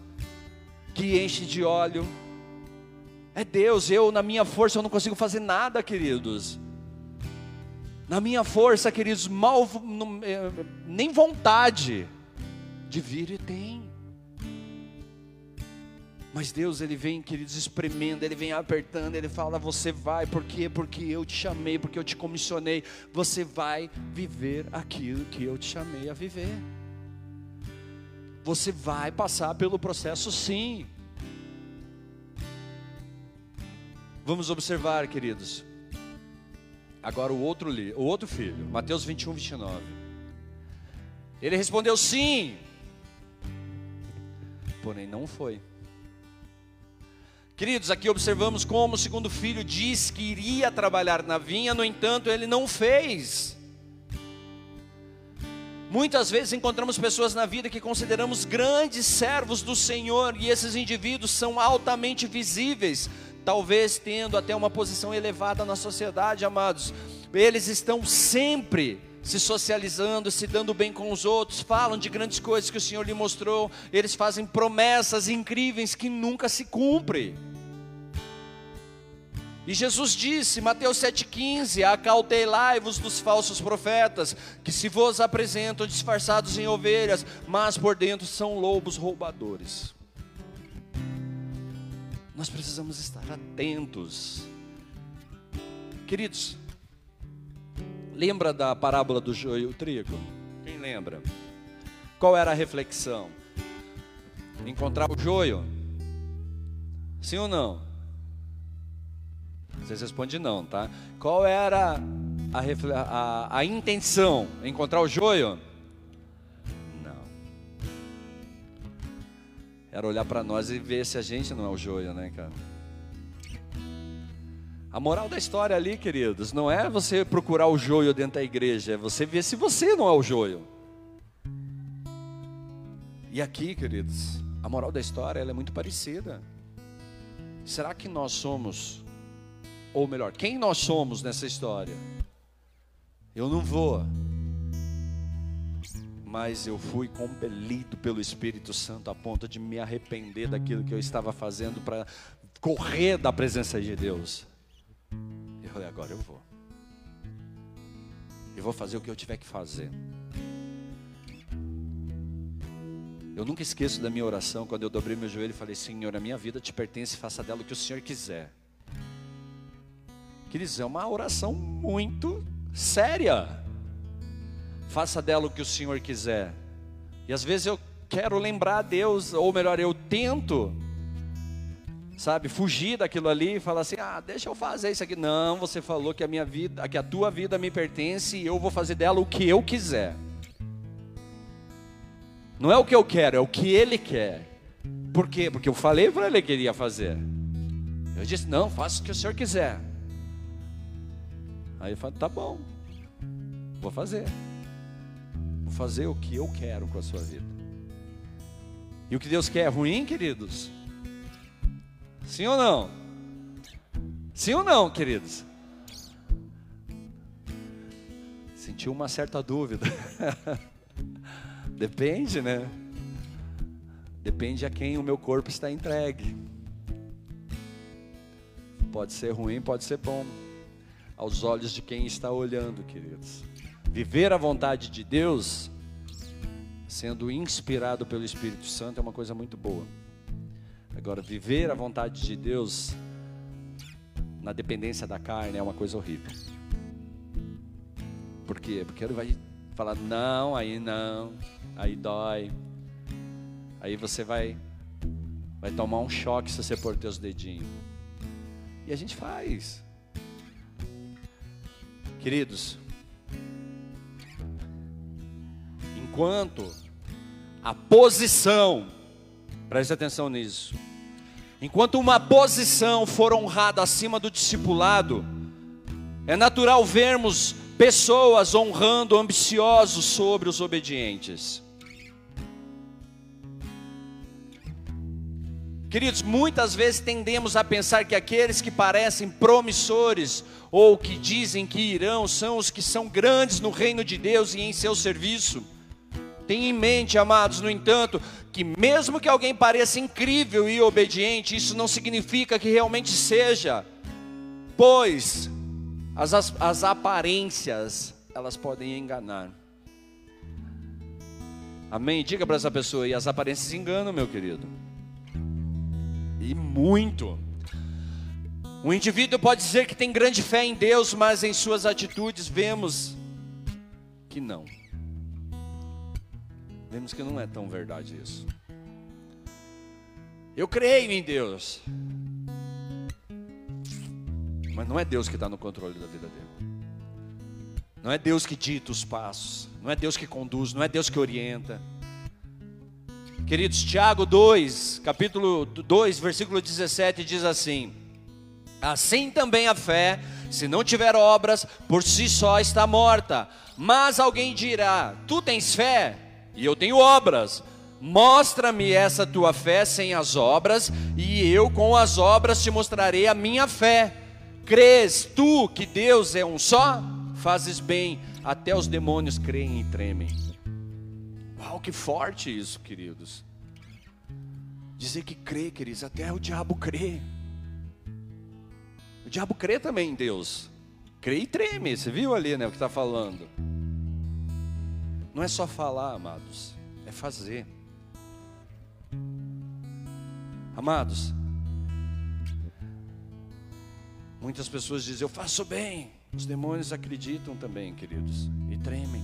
que enche de óleo. É Deus, eu na minha força eu não consigo fazer nada, queridos. Na minha força, queridos, mal eh, nem vontade de vir e tem. Mas Deus, Ele vem, queridos, espremendo, Ele vem apertando, Ele fala: Você vai, por quê? Porque eu te chamei, porque eu te comissionei. Você vai viver aquilo que eu te chamei a viver. Você vai passar pelo processo, sim. Vamos observar, queridos. Agora o outro, o outro filho, Mateus 21, 29. Ele respondeu sim, porém não foi. Queridos, aqui observamos como o segundo filho diz que iria trabalhar na vinha, no entanto, ele não fez. Muitas vezes encontramos pessoas na vida que consideramos grandes servos do Senhor, e esses indivíduos são altamente visíveis, talvez tendo até uma posição elevada na sociedade, amados. Eles estão sempre se socializando, se dando bem com os outros, falam de grandes coisas que o Senhor lhe mostrou, eles fazem promessas incríveis que nunca se cumprem. E Jesus disse, Mateus 7,15: Acautelai-vos dos falsos profetas, que se vos apresentam disfarçados em ovelhas, mas por dentro são lobos roubadores. Nós precisamos estar atentos, queridos. Lembra da parábola do joio e o trigo? Quem lembra? Qual era a reflexão? Encontrar o joio? Sim ou não? Vocês respondem não, tá? Qual era a, a, a intenção? Encontrar o joio? Não. Era olhar para nós e ver se a gente não é o joio, né, cara? A moral da história ali, queridos, não é você procurar o joio dentro da igreja, é você ver se você não é o joio. E aqui, queridos, a moral da história é muito parecida. Será que nós somos ou melhor, quem nós somos nessa história. Eu não vou, mas eu fui compelido pelo Espírito Santo a ponto de me arrepender daquilo que eu estava fazendo para correr da presença de Deus. Eu falei, agora eu vou. Eu vou fazer o que eu tiver que fazer. Eu nunca esqueço da minha oração quando eu dobrei meu joelho e falei: Senhor, a minha vida te pertence, faça dela o que o Senhor quiser. Queridos, é uma oração muito séria. Faça dela o que o Senhor quiser. E às vezes eu quero lembrar a Deus, ou melhor, eu tento, sabe, fugir daquilo ali e falar assim: ah, deixa eu fazer isso aqui. Não, você falou que a minha vida, que a tua vida me pertence e eu vou fazer dela o que eu quiser. Não é o que eu quero, é o que ele quer. Por quê? Porque eu falei para ele que ele ia fazer. Eu disse: não, faça o que o senhor quiser. Aí eu falo, tá bom, vou fazer. Vou fazer o que eu quero com a sua vida. E o que Deus quer é ruim, queridos? Sim ou não? Sim ou não, queridos? Sentiu uma certa dúvida. [LAUGHS] Depende, né? Depende a quem o meu corpo está entregue. Pode ser ruim, pode ser bom aos olhos de quem está olhando, queridos. Viver a vontade de Deus, sendo inspirado pelo Espírito Santo, é uma coisa muito boa. Agora, viver a vontade de Deus na dependência da carne é uma coisa horrível. Por quê? Porque ele vai falar, não, aí não, aí dói. Aí você vai vai tomar um choque se você pôr teus dedinhos. E a gente faz. Queridos, enquanto a posição, preste atenção nisso, enquanto uma posição for honrada acima do discipulado, é natural vermos pessoas honrando ambiciosos sobre os obedientes. Queridos, muitas vezes tendemos a pensar que aqueles que parecem promissores ou que dizem que irão são os que são grandes no reino de Deus e em seu serviço. Tenha em mente, amados, no entanto, que mesmo que alguém pareça incrível e obediente, isso não significa que realmente seja, pois as, as, as aparências, elas podem enganar. Amém? Diga para essa pessoa, e as aparências enganam, meu querido. E muito. Um indivíduo pode dizer que tem grande fé em Deus, mas em suas atitudes vemos que não. Vemos que não é tão verdade isso. Eu creio em Deus, mas não é Deus que está no controle da vida dele. Não é Deus que dita os passos. Não é Deus que conduz. Não é Deus que orienta. Queridos, Tiago 2, capítulo 2, versículo 17 diz assim: Assim também a fé, se não tiver obras, por si só está morta. Mas alguém dirá: Tu tens fé e eu tenho obras. Mostra-me essa tua fé sem as obras, e eu com as obras te mostrarei a minha fé. Crês tu que Deus é um só? Fazes bem, até os demônios creem e tremem. Uau, que forte isso, queridos. Dizer que crê, queridos, até o diabo crê. O diabo crê também em Deus. Crê e treme, você viu ali né, o que está falando. Não é só falar, amados, é fazer. Amados, Muitas pessoas dizem, eu faço bem. Os demônios acreditam também, queridos, e tremem.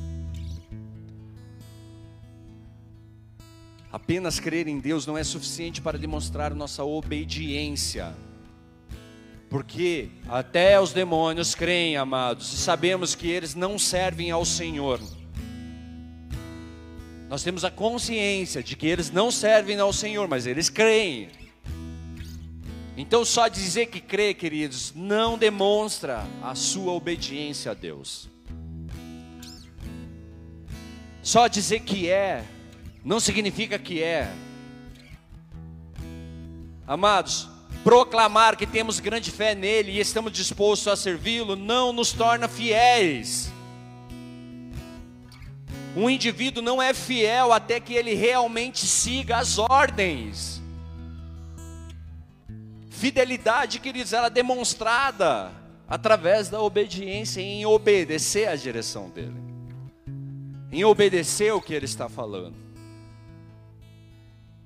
Apenas crer em Deus não é suficiente para demonstrar nossa obediência. Porque até os demônios creem, amados, e sabemos que eles não servem ao Senhor. Nós temos a consciência de que eles não servem ao Senhor, mas eles creem. Então, só dizer que crê, queridos, não demonstra a sua obediência a Deus. Só dizer que é, não significa que é. Amados, proclamar que temos grande fé nele e estamos dispostos a servi-lo não nos torna fiéis. Um indivíduo não é fiel até que ele realmente siga as ordens. Fidelidade, queridos, ela é demonstrada através da obediência em obedecer à direção dele, em obedecer o que ele está falando,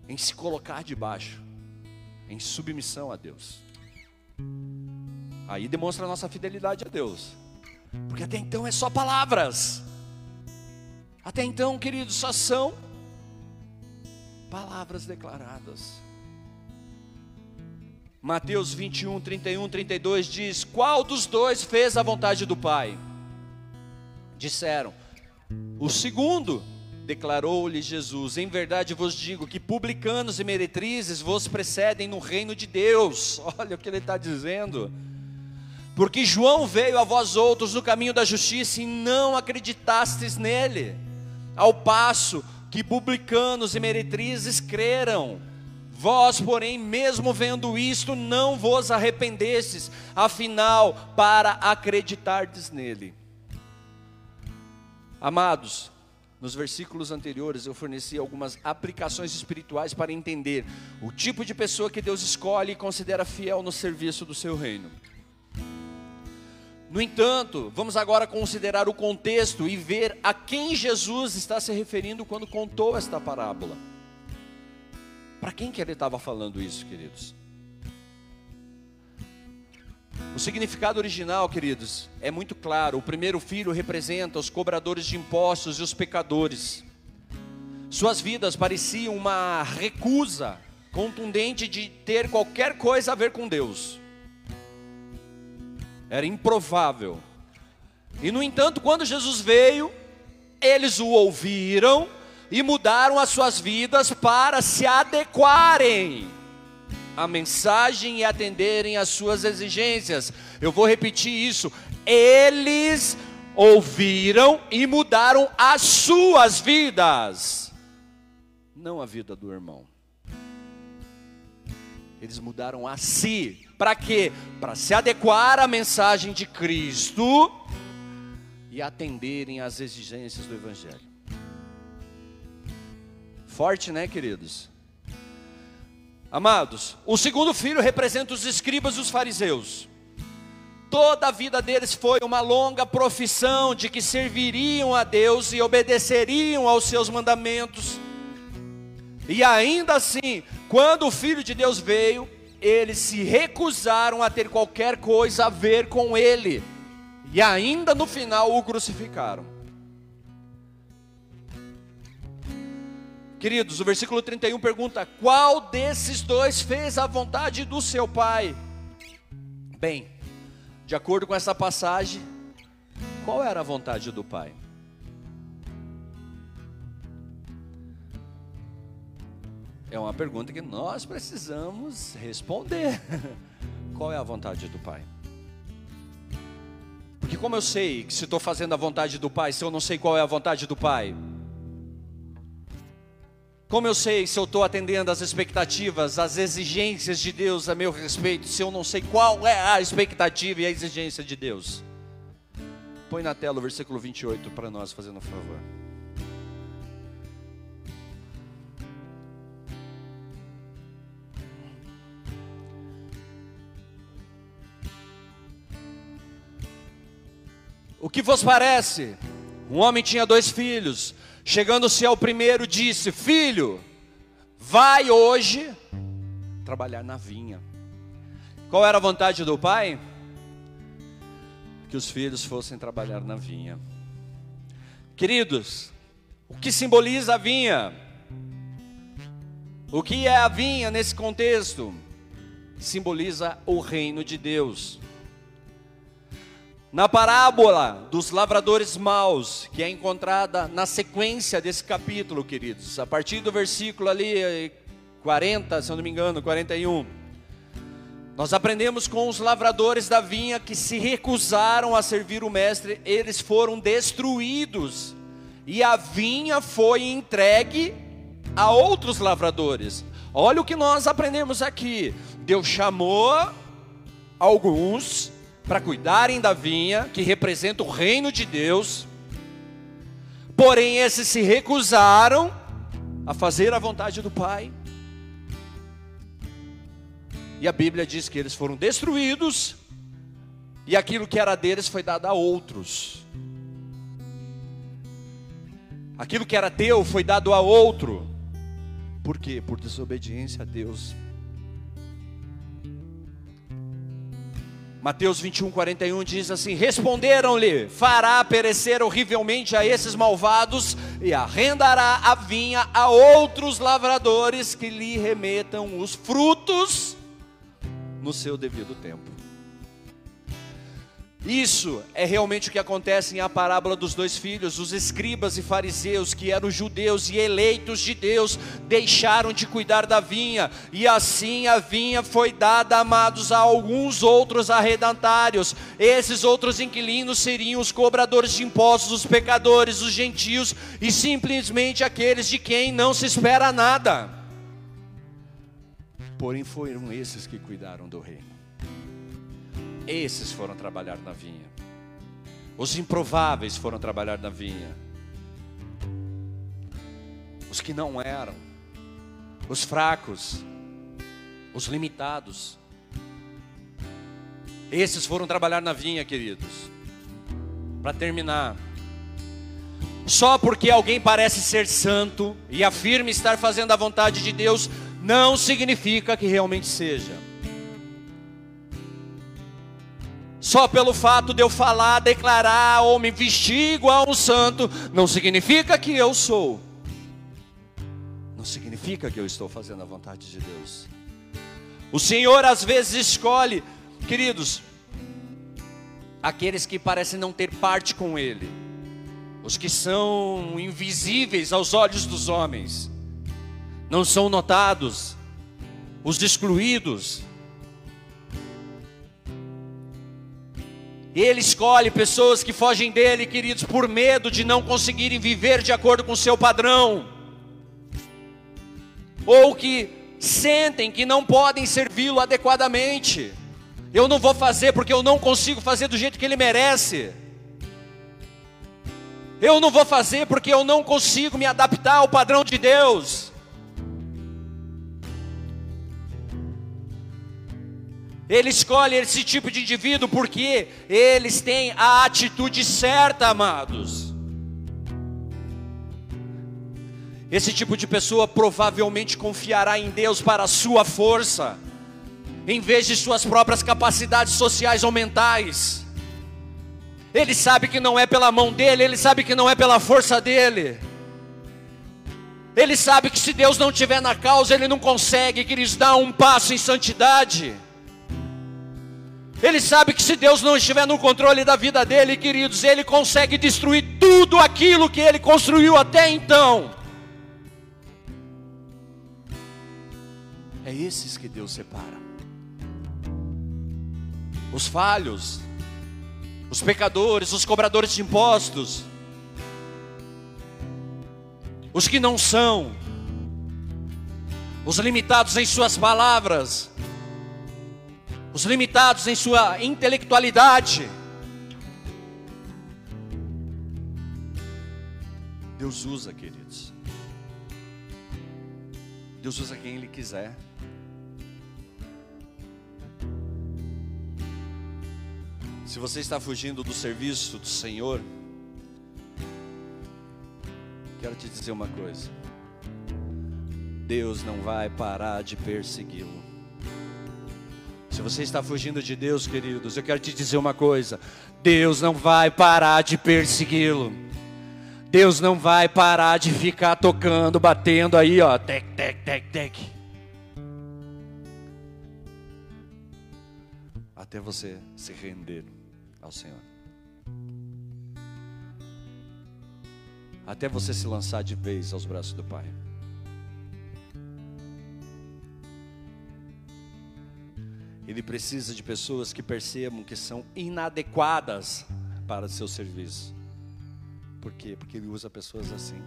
em se colocar debaixo, em submissão a Deus. Aí demonstra a nossa fidelidade a Deus, porque até então é só palavras, até então, queridos, só são palavras declaradas. Mateus 21, 31, 32 diz: Qual dos dois fez a vontade do Pai? Disseram: O segundo. Declarou-lhe Jesus: Em verdade vos digo que publicanos e meretrizes vos precedem no reino de Deus. [LAUGHS] Olha o que ele está dizendo. Porque João veio a vós outros no caminho da justiça e não acreditastes nele, ao passo que publicanos e meretrizes creram. Vós, porém, mesmo vendo isto, não vos arrependestes, afinal, para acreditardes nele. Amados, nos versículos anteriores eu forneci algumas aplicações espirituais para entender o tipo de pessoa que Deus escolhe e considera fiel no serviço do seu reino. No entanto, vamos agora considerar o contexto e ver a quem Jesus está se referindo quando contou esta parábola. Para quem que ele estava falando isso, queridos? O significado original, queridos, é muito claro. O primeiro filho representa os cobradores de impostos e os pecadores. Suas vidas pareciam uma recusa contundente de ter qualquer coisa a ver com Deus. Era improvável. E no entanto, quando Jesus veio, eles o ouviram e mudaram as suas vidas para se adequarem à mensagem e atenderem às suas exigências. Eu vou repetir isso. Eles ouviram e mudaram as suas vidas, não a vida do irmão. Eles mudaram a si. Para quê? Para se adequar à mensagem de Cristo e atenderem às exigências do Evangelho. Forte, né, queridos? Amados, o segundo filho representa os escribas e os fariseus. Toda a vida deles foi uma longa profissão de que serviriam a Deus e obedeceriam aos seus mandamentos. E ainda assim, quando o Filho de Deus veio, eles se recusaram a ter qualquer coisa a ver com ele, e ainda no final o crucificaram. Queridos, o versículo 31 pergunta: Qual desses dois fez a vontade do seu pai? Bem, de acordo com essa passagem, qual era a vontade do pai? É uma pergunta que nós precisamos responder. [LAUGHS] Qual é a vontade do Pai? Porque como eu sei que se estou fazendo a vontade do Pai, se eu não sei qual é a vontade do Pai? Como eu sei se eu estou atendendo às expectativas, às exigências de Deus a meu respeito, se eu não sei qual é a expectativa e a exigência de Deus? Põe na tela o versículo 28 para nós, fazendo um favor. O que vos parece? Um homem tinha dois filhos. Chegando-se ao primeiro, disse: Filho, vai hoje trabalhar na vinha. Qual era a vontade do pai? Que os filhos fossem trabalhar na vinha. Queridos, o que simboliza a vinha? O que é a vinha nesse contexto? Simboliza o reino de Deus. Na parábola dos lavradores maus, que é encontrada na sequência desse capítulo, queridos, a partir do versículo ali 40, se eu não me engano, 41. Nós aprendemos com os lavradores da vinha que se recusaram a servir o mestre, eles foram destruídos, e a vinha foi entregue a outros lavradores. Olha o que nós aprendemos aqui. Deus chamou alguns para cuidarem da vinha, que representa o reino de Deus. Porém, esses se recusaram a fazer a vontade do Pai. E a Bíblia diz que eles foram destruídos, e aquilo que era deles foi dado a outros. Aquilo que era teu foi dado a outro. Por quê? Por desobediência a Deus. Mateus 21, 41 diz assim: Responderam-lhe: Fará perecer horrivelmente a esses malvados e arrendará a vinha a outros lavradores que lhe remetam os frutos no seu devido tempo. Isso é realmente o que acontece em a parábola dos dois filhos. Os escribas e fariseus, que eram judeus e eleitos de Deus, deixaram de cuidar da vinha, e assim a vinha foi dada, amados, a alguns outros arredatários. Esses outros inquilinos seriam os cobradores de impostos, os pecadores, os gentios e simplesmente aqueles de quem não se espera nada. Porém, foram esses que cuidaram do reino. Esses foram trabalhar na vinha. Os improváveis foram trabalhar na vinha. Os que não eram. Os fracos. Os limitados. Esses foram trabalhar na vinha, queridos. Para terminar, só porque alguém parece ser santo e afirma estar fazendo a vontade de Deus, não significa que realmente seja. Só pelo fato de eu falar, declarar ou me vestir igual um santo, não significa que eu sou. Não significa que eu estou fazendo a vontade de Deus. O Senhor às vezes escolhe, queridos, aqueles que parecem não ter parte com Ele, os que são invisíveis aos olhos dos homens, não são notados, os excluídos. Ele escolhe pessoas que fogem dele, queridos, por medo de não conseguirem viver de acordo com o seu padrão, ou que sentem que não podem servi-lo adequadamente. Eu não vou fazer porque eu não consigo fazer do jeito que ele merece. Eu não vou fazer porque eu não consigo me adaptar ao padrão de Deus. Ele escolhe esse tipo de indivíduo porque eles têm a atitude certa, amados. Esse tipo de pessoa provavelmente confiará em Deus para a sua força, em vez de suas próprias capacidades sociais ou mentais. Ele sabe que não é pela mão dele, ele sabe que não é pela força dele. Ele sabe que se Deus não estiver na causa, ele não consegue, que eles dar um passo em santidade. Ele sabe que se Deus não estiver no controle da vida dele, queridos, ele consegue destruir tudo aquilo que ele construiu até então. É esses que Deus separa. Os falhos, os pecadores, os cobradores de impostos, os que não são, os limitados em suas palavras, os limitados em sua intelectualidade. Deus usa, queridos. Deus usa quem Ele quiser. Se você está fugindo do serviço do Senhor, quero te dizer uma coisa: Deus não vai parar de persegui-lo. Se você está fugindo de Deus, queridos, eu quero te dizer uma coisa: Deus não vai parar de persegui-lo. Deus não vai parar de ficar tocando, batendo aí, ó, tec, tec, tec, tec. Até você se render ao Senhor. Até você se lançar de vez aos braços do Pai. Ele precisa de pessoas que percebam que são inadequadas para seu serviço. Por quê? Porque ele usa pessoas assim.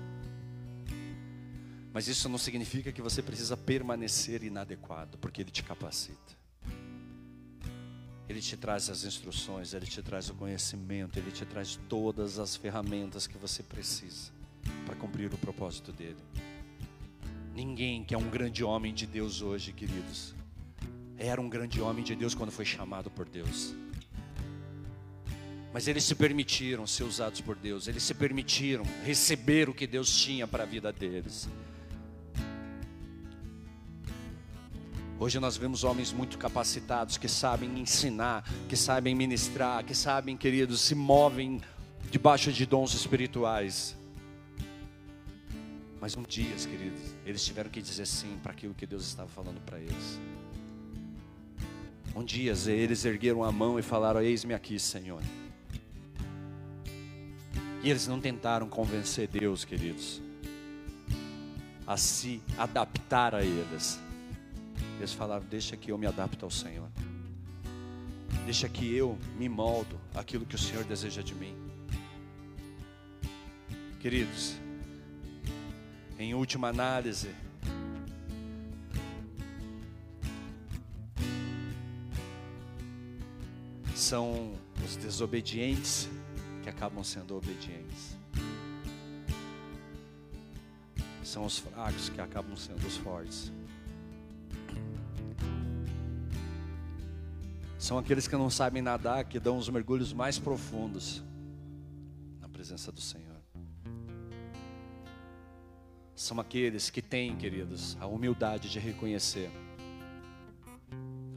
Mas isso não significa que você precisa permanecer inadequado, porque ele te capacita. Ele te traz as instruções, ele te traz o conhecimento, ele te traz todas as ferramentas que você precisa para cumprir o propósito dele. Ninguém que é um grande homem de Deus hoje, queridos, era um grande homem de Deus quando foi chamado por Deus. Mas eles se permitiram ser usados por Deus, eles se permitiram receber o que Deus tinha para a vida deles. Hoje nós vemos homens muito capacitados que sabem ensinar, que sabem ministrar, que sabem, queridos, se movem debaixo de dons espirituais. Mas um dia, queridos, eles tiveram que dizer sim para aquilo que Deus estava falando para eles. Um dia eles ergueram a mão e falaram: Eis-me aqui, Senhor. E eles não tentaram convencer Deus, queridos, a se adaptar a eles eles falaram: Deixa que eu me adapto ao Senhor. Deixa que eu me moldo aquilo que o Senhor deseja de mim. Queridos, em última análise, são os desobedientes que acabam sendo obedientes. São os fracos que acabam sendo os fortes. São aqueles que não sabem nadar, que dão os mergulhos mais profundos na presença do Senhor. São aqueles que têm, queridos, a humildade de reconhecer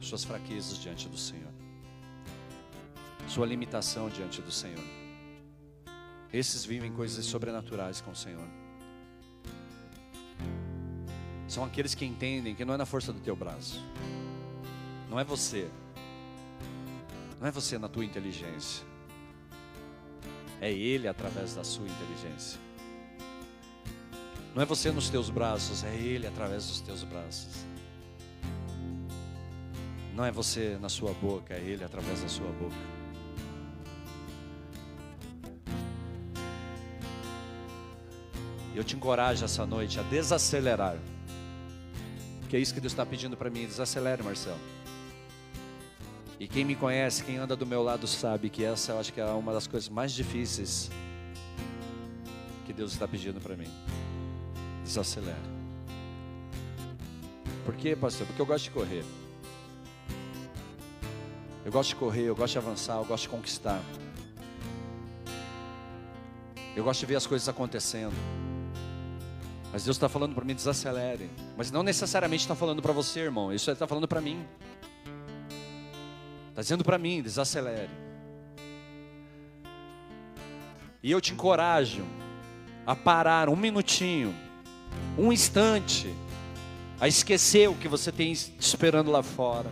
suas fraquezas diante do Senhor, sua limitação diante do Senhor. Esses vivem coisas sobrenaturais com o Senhor. São aqueles que entendem que não é na força do teu braço, não é você, não é você na tua inteligência, é Ele através da sua inteligência. Não é você nos teus braços, é Ele através dos teus braços. Não é você na sua boca, é Ele através da sua boca. Eu te encorajo essa noite a desacelerar. Que é isso que Deus está pedindo para mim, desacelere, Marcelo. E quem me conhece, quem anda do meu lado, sabe que essa eu acho que é uma das coisas mais difíceis que Deus está pedindo para mim. Desacelere. Por quê, pastor? Porque eu gosto de correr. Eu gosto de correr, eu gosto de avançar, eu gosto de conquistar. Eu gosto de ver as coisas acontecendo. Mas Deus está falando para mim, desacelere. Mas não necessariamente está falando para você, irmão. Isso está falando para mim. Está dizendo para mim, desacelere. E eu te encorajo a parar um minutinho, um instante, a esquecer o que você tem esperando lá fora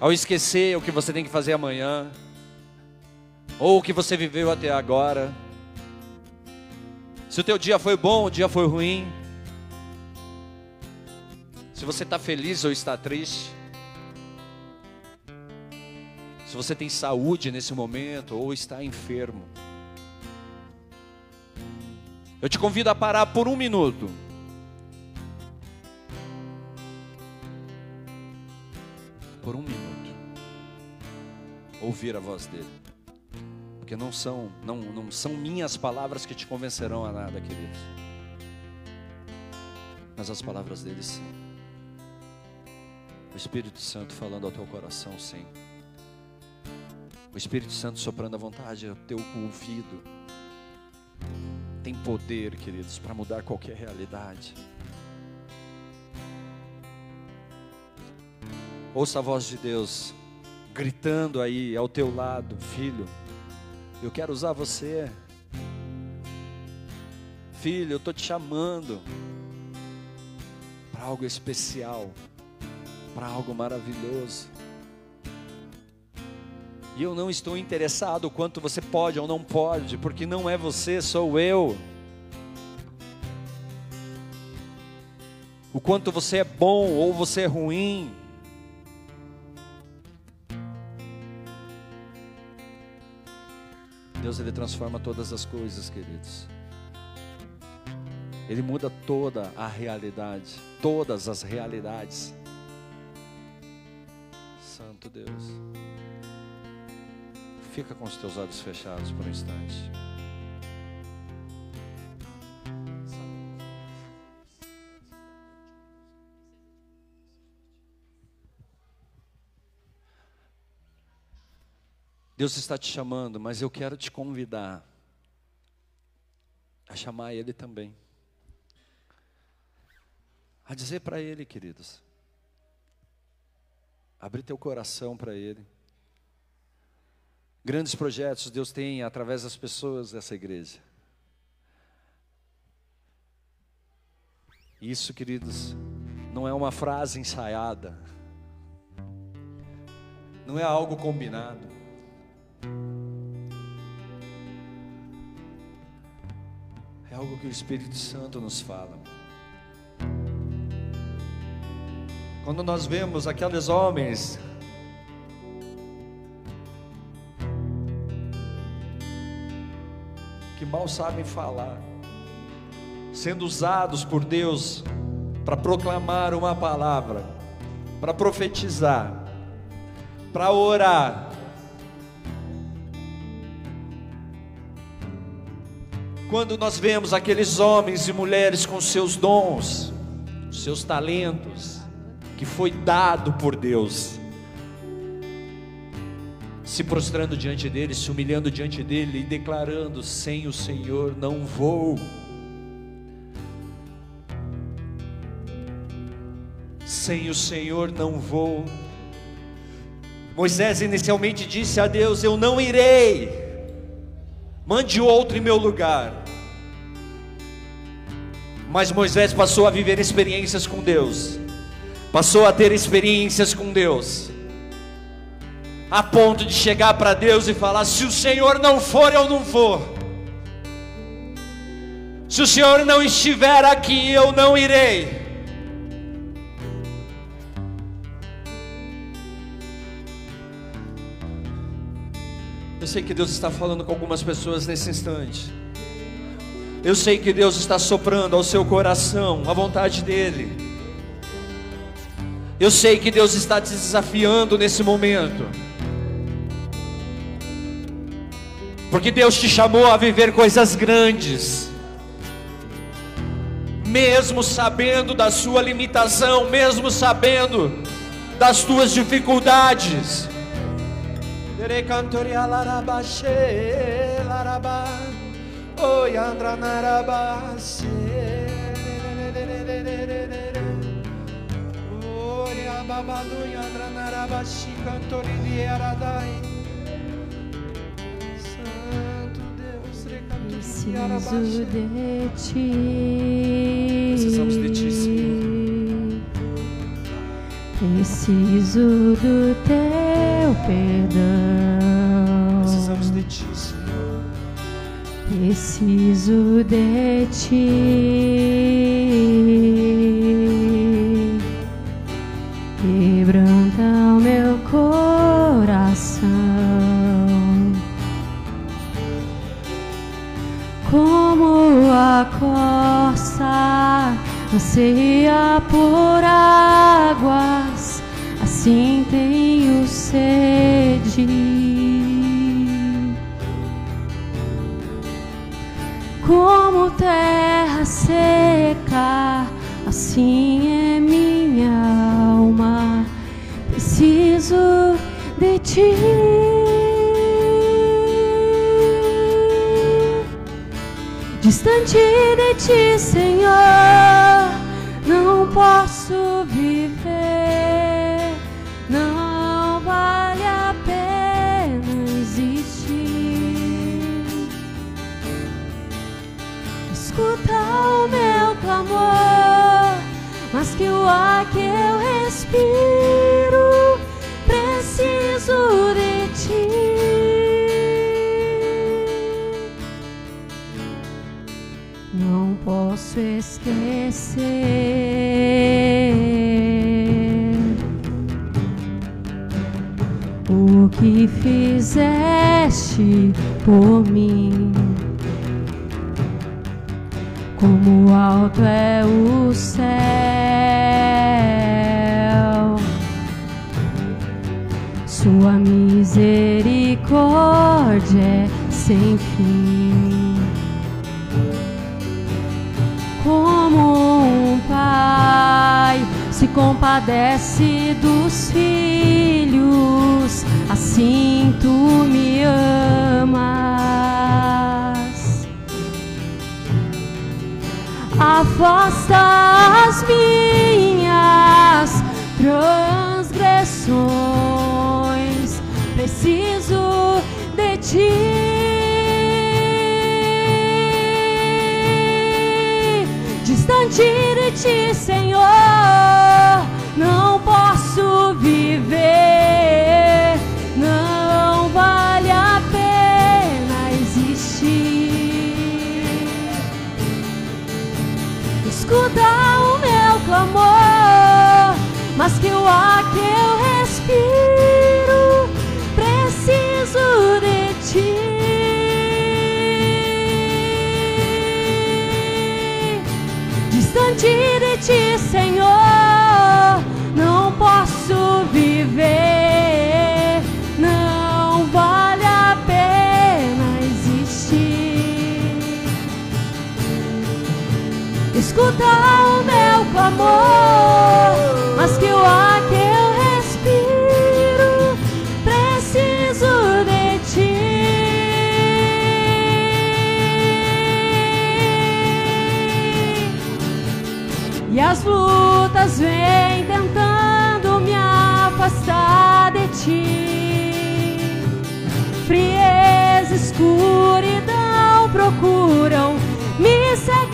ao esquecer o que você tem que fazer amanhã, ou o que você viveu até agora. Se o teu dia foi bom, o dia foi ruim. Se você está feliz ou está triste. Se você tem saúde nesse momento ou está enfermo. Eu te convido a parar por um minuto. Por um minuto ouvir a voz dele. Porque não são, não, não são minhas palavras que te convencerão a nada, queridos. Mas as palavras dele sim. O Espírito Santo falando ao teu coração, sim. O Espírito Santo soprando a vontade ao teu ouvido. Tem poder, queridos, para mudar qualquer realidade. Ouça a voz de Deus gritando aí ao teu lado, filho, eu quero usar você. Filho, eu estou te chamando para algo especial, para algo maravilhoso. E eu não estou interessado o quanto você pode ou não pode, porque não é você, sou eu. O quanto você é bom ou você é ruim, Deus ele transforma todas as coisas, queridos. Ele muda toda a realidade, todas as realidades. Santo Deus. Fica com os teus olhos fechados por um instante. Deus está te chamando, mas eu quero te convidar a chamar Ele também. A dizer para Ele, queridos, abre teu coração para Ele. Grandes projetos Deus tem através das pessoas dessa igreja. Isso, queridos, não é uma frase ensaiada, não é algo combinado. Algo que o Espírito Santo nos fala. Quando nós vemos aqueles homens que mal sabem falar, sendo usados por Deus para proclamar uma palavra, para profetizar, para orar, quando nós vemos aqueles homens e mulheres com seus dons, seus talentos, que foi dado por Deus, se prostrando diante dele, se humilhando diante dele e declarando: sem o Senhor não vou. Sem o Senhor não vou. Moisés inicialmente disse a Deus: Eu não irei, mande outro em meu lugar. Mas Moisés passou a viver experiências com Deus, passou a ter experiências com Deus, a ponto de chegar para Deus e falar: Se o Senhor não for, eu não vou. Se o Senhor não estiver aqui, eu não irei. Sei que Deus está falando com algumas pessoas nesse instante. Eu sei que Deus está soprando ao seu coração a vontade dEle. Eu sei que Deus está te desafiando nesse momento. Porque Deus te chamou a viver coisas grandes. Mesmo sabendo da sua limitação, mesmo sabendo das tuas dificuldades. Oi, Andra Narabase. Oi, Ababadu, Andra Narabashi, Cantori de Aradai. Santo Deus, Preciso de ti. Precisamos de ti. Preciso do teu perdão. Precisamos de ti, Senhor. Preciso de ti. Quebranta o meu coração. Como a costa anseia por águas, assim tenho sede. como terra seca, assim é minha alma. Preciso de ti. Distante de ti, Senhor, não posso viver. Que o ar que eu respiro preciso de ti. Não posso esquecer o que fizeste por compadece dos amor, mas que o ar que eu respiro preciso de ti. E as lutas vêm tentando me afastar de ti. Frieza, escuridão procuram me seguir.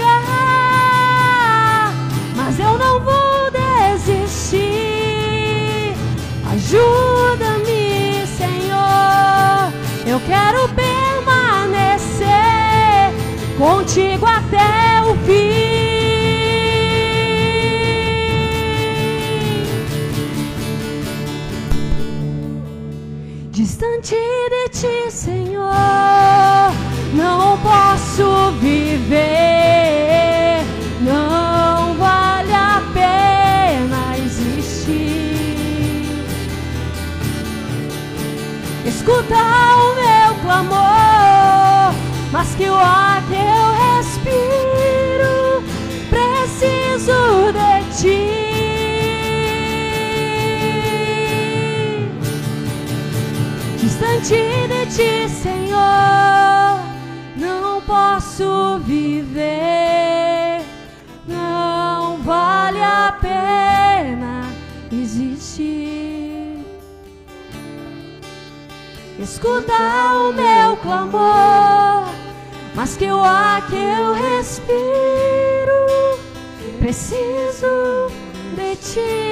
Distante de ti, Senhor, não posso viver. Não vale a pena existir. Escuta o meu clamor, mas que o ar não posso viver. Não vale a pena existir. Escuta o meu clamor, mas que o ar que eu respiro preciso de ti.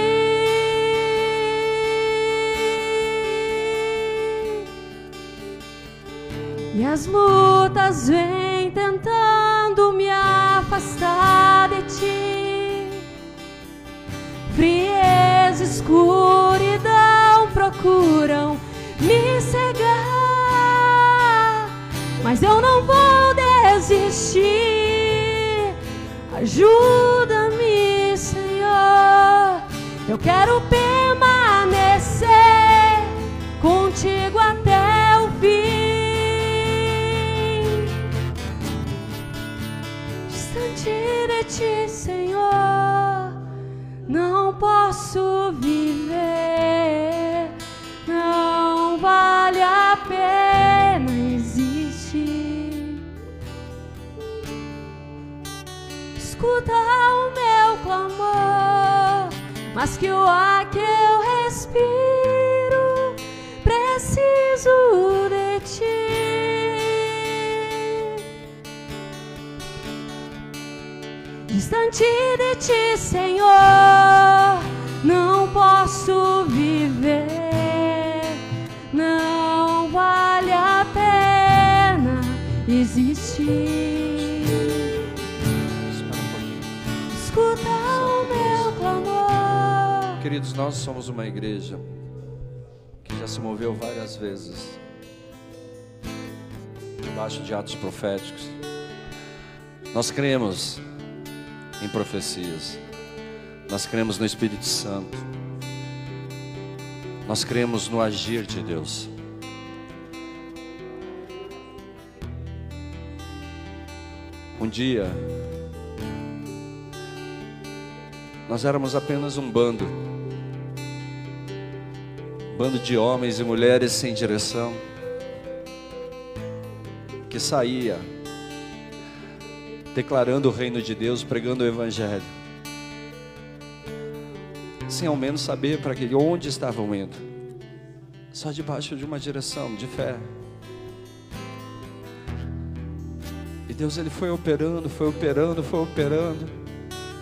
As lutas vêm tentando me afastar de ti. Frieza, escuridão procuram me cegar, mas eu não vou desistir. Ajuda-me, Senhor. Eu quero permanecer ti, Senhor, não posso viver. Não vale a pena existir. Escuta o meu clamor, mas que o ar Distante de ti, Senhor, não posso viver. Não vale a pena existir. Escuta o meu clamor. Queridos, nós somos uma igreja que já se moveu várias vezes debaixo de atos proféticos. Nós cremos em profecias, nós cremos no Espírito Santo, nós cremos no agir de Deus. Um dia, nós éramos apenas um bando. Bando de homens e mulheres sem direção que saía declarando o reino de Deus, pregando o evangelho, sem ao menos saber para que onde estavam indo, só debaixo de uma direção de fé. E Deus ele foi operando, foi operando, foi operando.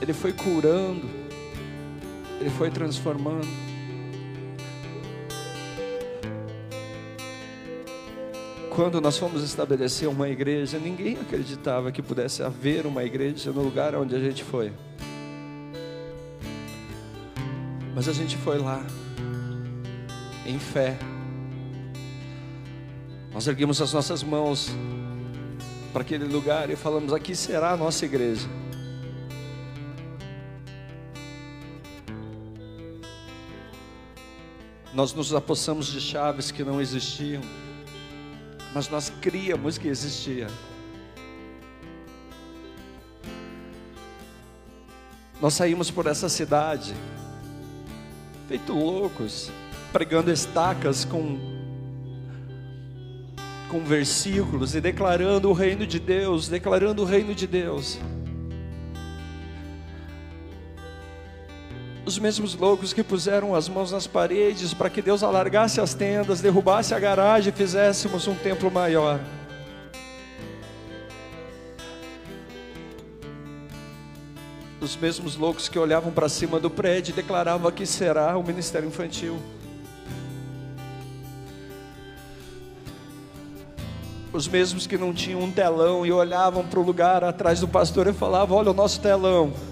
Ele foi curando. Ele foi transformando. Quando nós fomos estabelecer uma igreja, ninguém acreditava que pudesse haver uma igreja no lugar onde a gente foi. Mas a gente foi lá, em fé. Nós erguemos as nossas mãos para aquele lugar e falamos: aqui será a nossa igreja. Nós nos apossamos de chaves que não existiam, mas nós criamos que existia. Nós saímos por essa cidade, feito loucos, pregando estacas com com versículos e declarando o reino de Deus, declarando o reino de Deus. Os mesmos loucos que puseram as mãos nas paredes para que Deus alargasse as tendas, derrubasse a garagem e fizéssemos um templo maior. Os mesmos loucos que olhavam para cima do prédio e declaravam que será o ministério infantil. Os mesmos que não tinham um telão e olhavam para o lugar atrás do pastor e falavam: Olha o nosso telão.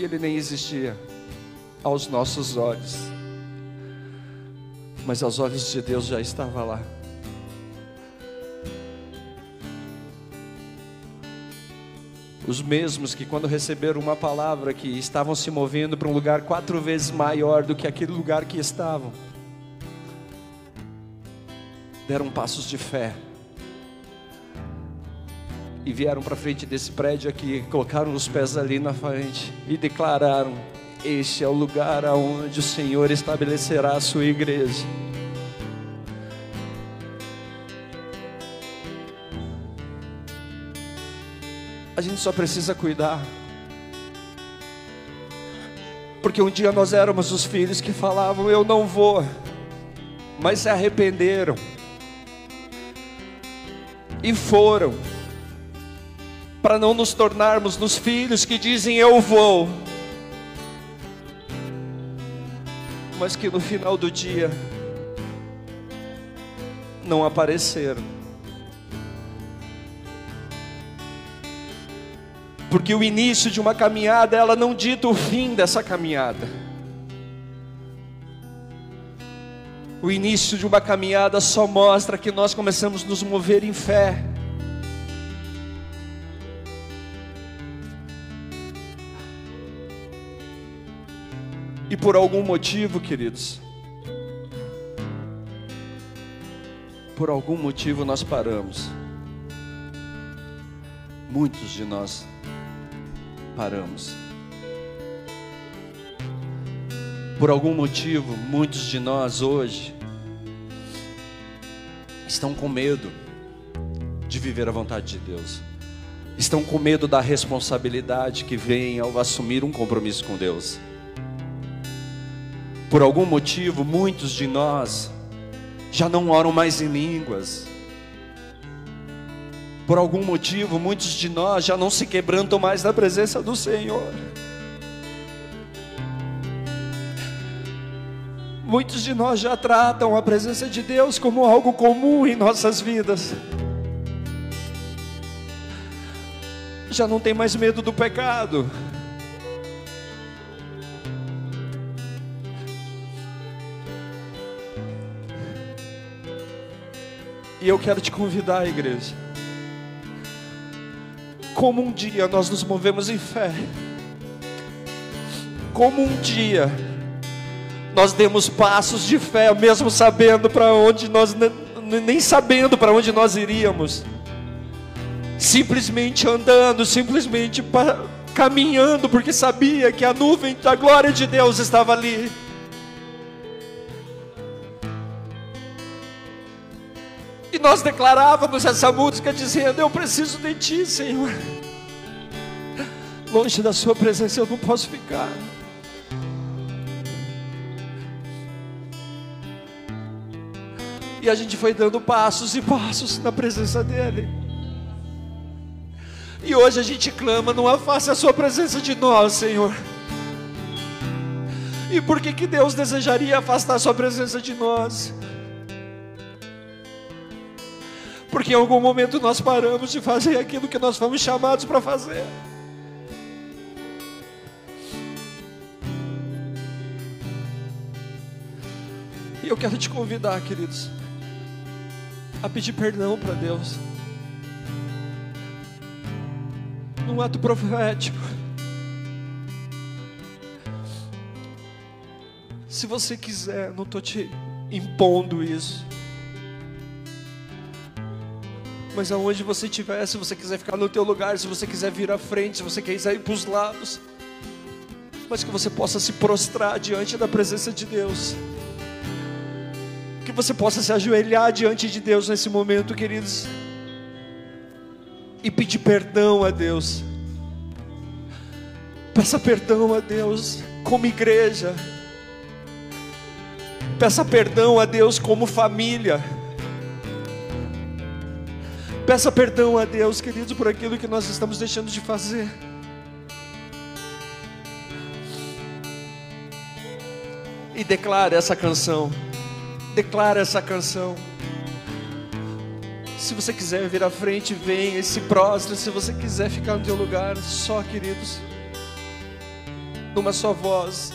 E ele nem existia aos nossos olhos, mas aos olhos de Deus já estava lá. Os mesmos que, quando receberam uma palavra, que estavam se movendo para um lugar quatro vezes maior do que aquele lugar que estavam deram passos de fé e vieram para frente desse prédio aqui, colocaram os pés ali na frente e declararam: Este é o lugar aonde o Senhor estabelecerá a sua igreja. A gente só precisa cuidar. Porque um dia nós éramos os filhos que falavam: Eu não vou, mas se arrependeram e foram, para não nos tornarmos nos filhos que dizem eu vou, mas que no final do dia não apareceram. Porque o início de uma caminhada, ela não dita o fim dessa caminhada. O início de uma caminhada só mostra que nós começamos a nos mover em fé. E por algum motivo, queridos, por algum motivo nós paramos. Muitos de nós paramos. Por algum motivo, muitos de nós hoje estão com medo de viver a vontade de Deus. Estão com medo da responsabilidade que vem ao assumir um compromisso com Deus. Por algum motivo, muitos de nós já não oram mais em línguas. Por algum motivo, muitos de nós já não se quebrantam mais na presença do Senhor. Muitos de nós já tratam a presença de Deus como algo comum em nossas vidas. Já não tem mais medo do pecado. E eu quero te convidar, igreja. Como um dia nós nos movemos em fé. Como um dia nós demos passos de fé, mesmo sabendo para onde nós, nem sabendo para onde nós iríamos, simplesmente andando, simplesmente caminhando, porque sabia que a nuvem da glória de Deus estava ali. E nós declarávamos essa música dizendo: Eu preciso de Ti, Senhor. Longe da Sua presença eu não posso ficar. E a gente foi dando passos e passos na presença dEle. E hoje a gente clama, não afaste a sua presença de nós, Senhor. E por que, que Deus desejaria afastar a sua presença de nós? Porque em algum momento nós paramos de fazer aquilo que nós fomos chamados para fazer. E eu quero te convidar, queridos, a pedir perdão para Deus. Num ato profético. Se você quiser, não estou te impondo isso. Mas aonde você estiver, se você quiser ficar no teu lugar, se você quiser vir à frente, se você quiser ir para os lados, mas que você possa se prostrar diante da presença de Deus que você possa se ajoelhar diante de Deus nesse momento, queridos, e pedir perdão a Deus. Peça perdão a Deus como igreja. Peça perdão a Deus como família. Peça perdão a Deus, queridos, por aquilo que nós estamos deixando de fazer. E declare essa canção. Declare essa canção. Se você quiser vir à frente, venha e se prostre. Se você quiser ficar no teu lugar, só, queridos, numa só voz.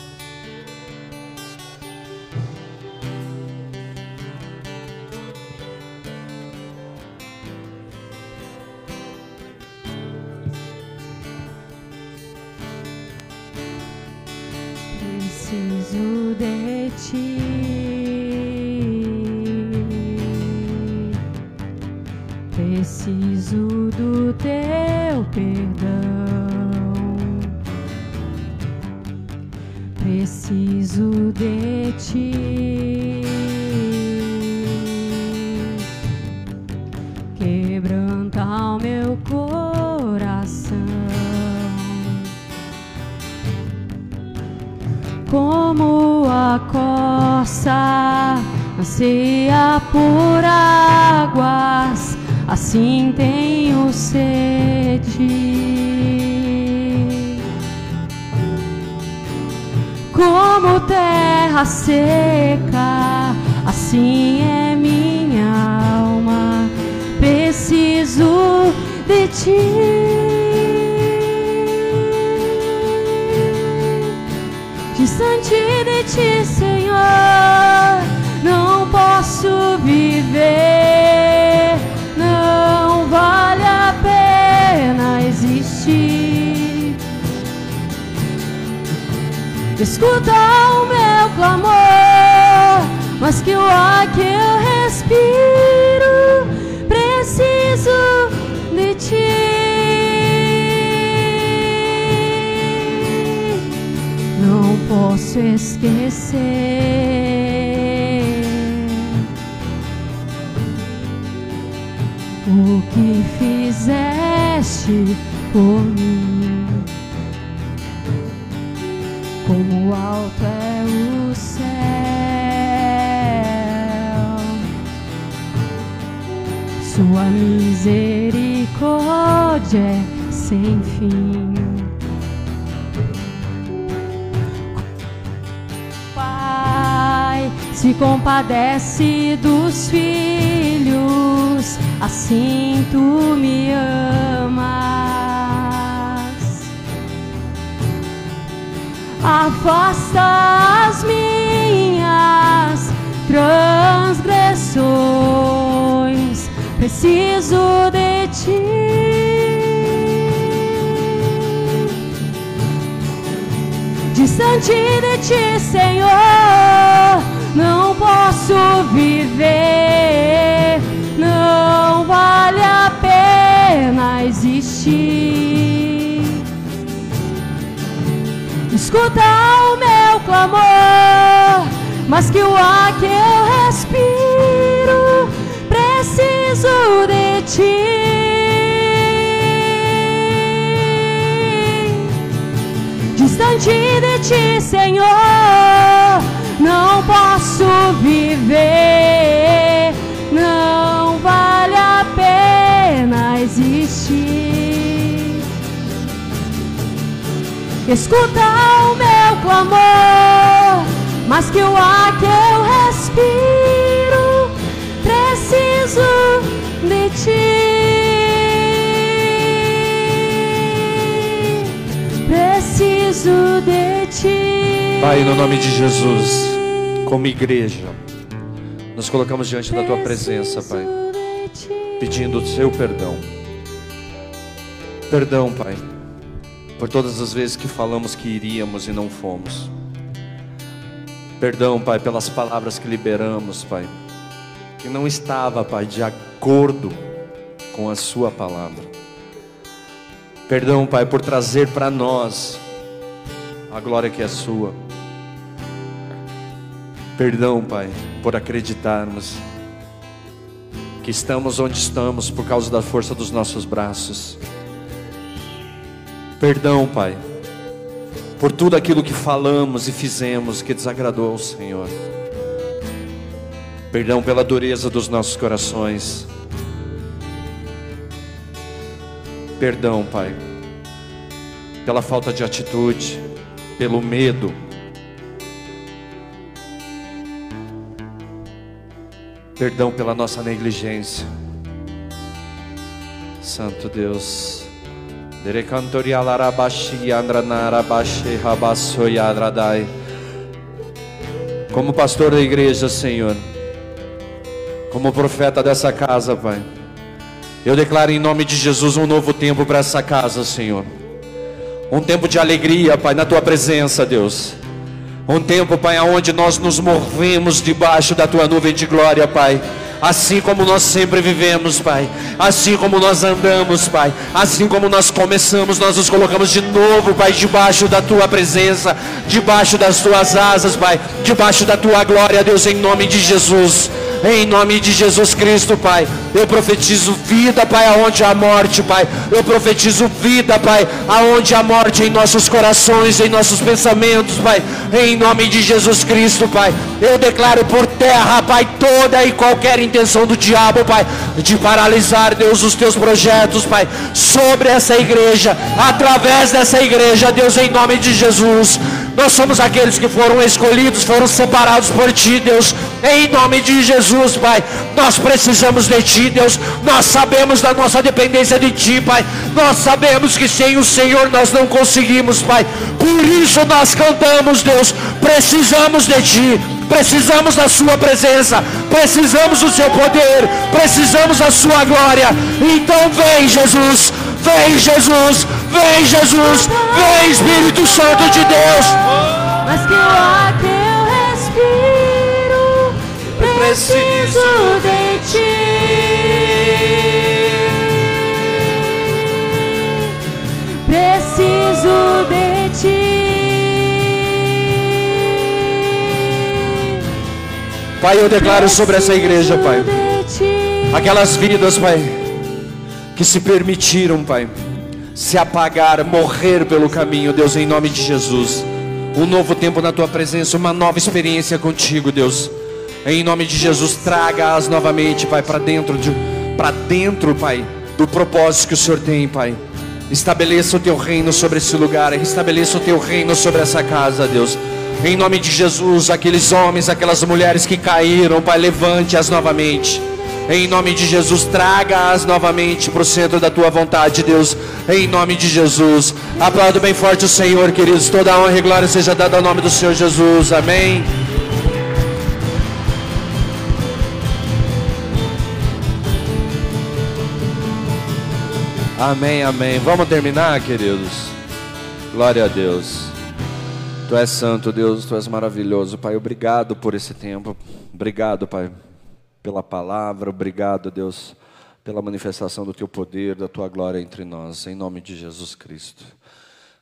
De assim tenho sede. Como terra seca, assim é minha alma, preciso de ti. Escuta o meu clamor, mas que o ar que eu respiro, preciso de ti. não posso esquecer o que fizeste por mim. Misericórdia é sem fim. Pai se compadece dos filhos, assim tu me amas. Afasta as minhas transgressões, preciso de ti. Distante de ti, Senhor, não posso viver, não vale a pena existir. Escuta o meu clamor, mas que o ar que eu respiro, preciso de ti. Distante ti, Senhor, não posso viver, não vale a pena existir. Escuta o meu clamor, mas que o ar que eu respiro, Pai, no nome de Jesus, como igreja, nos colocamos diante da tua presença, Pai, pedindo o seu perdão. Perdão, Pai, por todas as vezes que falamos que iríamos e não fomos. Perdão, Pai, pelas palavras que liberamos, Pai, que não estava, Pai, de acordo com a Sua palavra. Perdão, Pai, por trazer para nós a glória que é Sua. Perdão, Pai, por acreditarmos que estamos onde estamos por causa da força dos nossos braços. Perdão, Pai, por tudo aquilo que falamos e fizemos que desagradou ao Senhor. Perdão pela dureza dos nossos corações. Perdão, Pai, pela falta de atitude, pelo medo. Perdão pela nossa negligência. Santo Deus. Como pastor da igreja, Senhor, como profeta dessa casa, Pai, eu declaro em nome de Jesus um novo tempo para essa casa, Senhor. Um tempo de alegria, Pai, na tua presença, Deus. Um tempo, Pai, onde nós nos movemos debaixo da tua nuvem de glória, Pai. Assim como nós sempre vivemos, Pai, assim como nós andamos, Pai, assim como nós começamos, nós nos colocamos de novo, Pai, debaixo da tua presença, debaixo das tuas asas, Pai, debaixo da tua glória, Deus, em nome de Jesus. Em nome de Jesus Cristo, Pai. Eu profetizo vida, Pai, aonde há morte, Pai. Eu profetizo vida, Pai, aonde há morte em nossos corações, em nossos pensamentos, Pai. Em nome de Jesus Cristo, Pai. Eu declaro por terra, Pai, toda e qualquer intenção do diabo, Pai, de paralisar, Deus, os teus projetos, Pai, sobre essa igreja, através dessa igreja, Deus, em nome de Jesus. Nós somos aqueles que foram escolhidos, foram separados por Ti, Deus, em nome de Jesus, Pai. Nós precisamos de Ti, Deus. Nós sabemos da nossa dependência de Ti, Pai. Nós sabemos que sem o Senhor nós não conseguimos, Pai. Por isso nós cantamos, Deus. Precisamos de Ti. Precisamos da Sua presença, precisamos do Seu poder, precisamos da Sua glória. Então vem, Jesus, vem, Jesus, vem, Jesus, vem, Espírito Santo de Deus. Mas que eu preciso de Ti. Preciso de Ti. Pai, eu declaro sobre essa igreja, Pai, aquelas vidas, Pai, que se permitiram, Pai, se apagar, morrer pelo caminho, Deus, em nome de Jesus. Um novo tempo na tua presença, uma nova experiência contigo, Deus. Em nome de Jesus, traga-as novamente, Pai, para dentro de para dentro, Pai, do propósito que o Senhor tem, Pai. Estabeleça o teu reino sobre esse lugar, estabeleça o teu reino sobre essa casa, Deus. Em nome de Jesus, aqueles homens, aquelas mulheres que caíram, Pai, levante-as novamente. Em nome de Jesus, traga-as novamente para o centro da tua vontade, Deus. Em nome de Jesus. Aplaudo bem forte o Senhor, queridos. Toda honra e glória seja dada ao nome do Senhor Jesus. Amém. Amém, amém. Vamos terminar, queridos. Glória a Deus. Tu és santo, Deus, tu és maravilhoso, Pai. Obrigado por esse tempo. Obrigado, Pai, pela palavra. Obrigado, Deus, pela manifestação do teu poder, da tua glória entre nós, em nome de Jesus Cristo.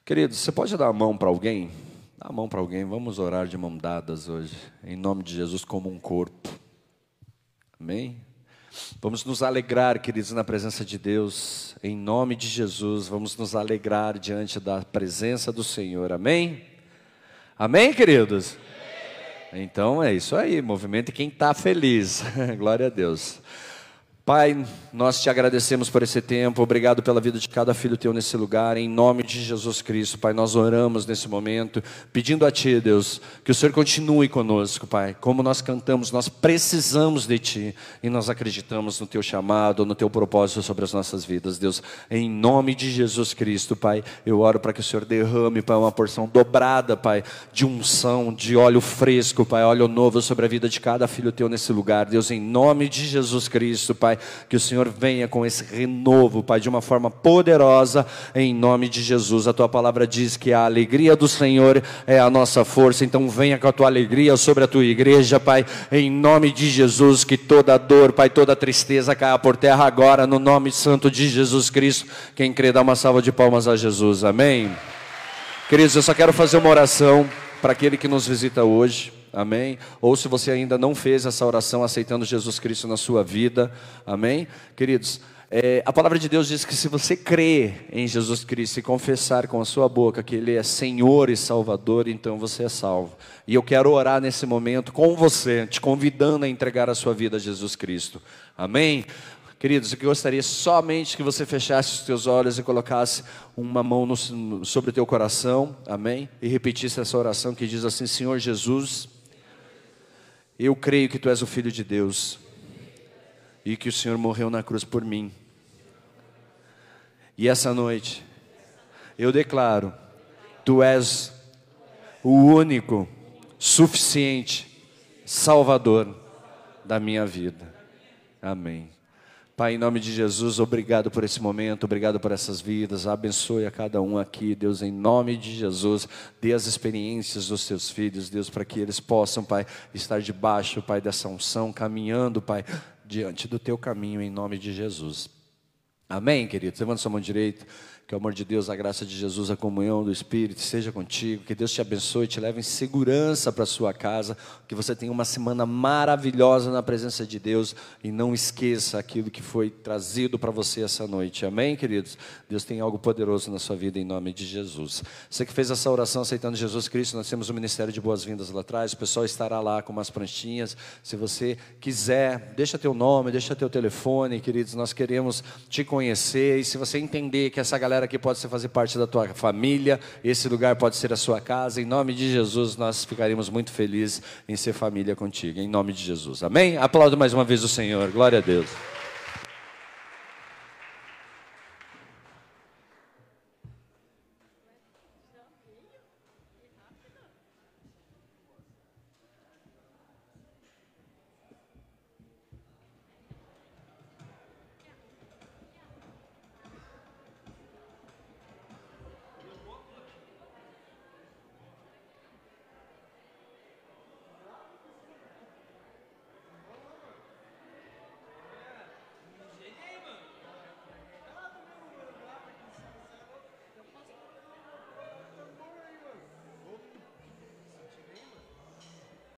Queridos, você pode dar a mão para alguém? Dá a mão para alguém. Vamos orar de mão dadas hoje, em nome de Jesus, como um corpo. Amém? Vamos nos alegrar, queridos, na presença de Deus, em nome de Jesus. Vamos nos alegrar diante da presença do Senhor. Amém? Amém, queridos? Então é isso aí, movimento quem está feliz. [LAUGHS] Glória a Deus. Pai, nós te agradecemos por esse tempo, obrigado pela vida de cada filho teu nesse lugar, em nome de Jesus Cristo, Pai. Nós oramos nesse momento, pedindo a Ti, Deus, que o Senhor continue conosco, Pai. Como nós cantamos, nós precisamos de Ti e nós acreditamos no Teu chamado, no Teu propósito sobre as nossas vidas, Deus. Em nome de Jesus Cristo, Pai, eu oro para que o Senhor derrame, Pai, uma porção dobrada, Pai, de unção, de óleo fresco, Pai, óleo novo sobre a vida de cada filho Teu nesse lugar, Deus. Em nome de Jesus Cristo, Pai. Pai, que o Senhor venha com esse renovo, Pai, de uma forma poderosa, em nome de Jesus. A tua palavra diz que a alegria do Senhor é a nossa força, então venha com a tua alegria sobre a tua igreja, Pai, em nome de Jesus, que toda dor, Pai, toda tristeza caia por terra agora, no nome santo de Jesus Cristo. Quem crê, dá uma salva de palmas a Jesus, amém. Queridos, eu só quero fazer uma oração para aquele que nos visita hoje. Amém? Ou se você ainda não fez essa oração aceitando Jesus Cristo na sua vida, amém? Queridos, É, a palavra de Deus diz que se você crer em Jesus Cristo e confessar com a sua boca que Ele é Senhor e Salvador, então você é salvo. E eu quero orar nesse momento com você, te convidando a entregar a sua vida a Jesus Cristo. Amém? Queridos, eu gostaria somente que você fechasse os teus olhos e colocasse uma mão no, sobre o teu coração, amém? E repetisse essa oração que diz assim: Senhor Jesus, eu creio que Tu és o Filho de Deus e que o Senhor morreu na cruz por mim. E essa noite, eu declaro: Tu és o único, suficiente Salvador da minha vida. Amém. Pai, em nome de Jesus, obrigado por esse momento, obrigado por essas vidas, abençoe a cada um aqui, Deus, em nome de Jesus, dê as experiências dos seus filhos, Deus, para que eles possam, Pai, estar debaixo, Pai, dessa unção, caminhando, Pai, diante do teu caminho, em nome de Jesus. Amém, querido? Levanta sua mão direita. Que o amor de Deus, a graça de Jesus, a comunhão do Espírito seja contigo. Que Deus te abençoe, te leve em segurança para sua casa. Que você tenha uma semana maravilhosa na presença de Deus e não esqueça aquilo que foi trazido para você essa noite. Amém, queridos? Deus tem algo poderoso na sua vida em nome de Jesus. Você que fez essa oração aceitando Jesus Cristo, nós temos o um ministério de boas-vindas lá atrás. O pessoal estará lá com umas pranchinhas. Se você quiser, deixa teu nome, deixa teu telefone, queridos. Nós queremos te conhecer e se você entender que essa galera galera aqui pode fazer parte da tua família, esse lugar pode ser a sua casa. Em nome de Jesus, nós ficaríamos muito felizes em ser família contigo. Em nome de Jesus. Amém? Aplaudo mais uma vez o Senhor. Glória a Deus.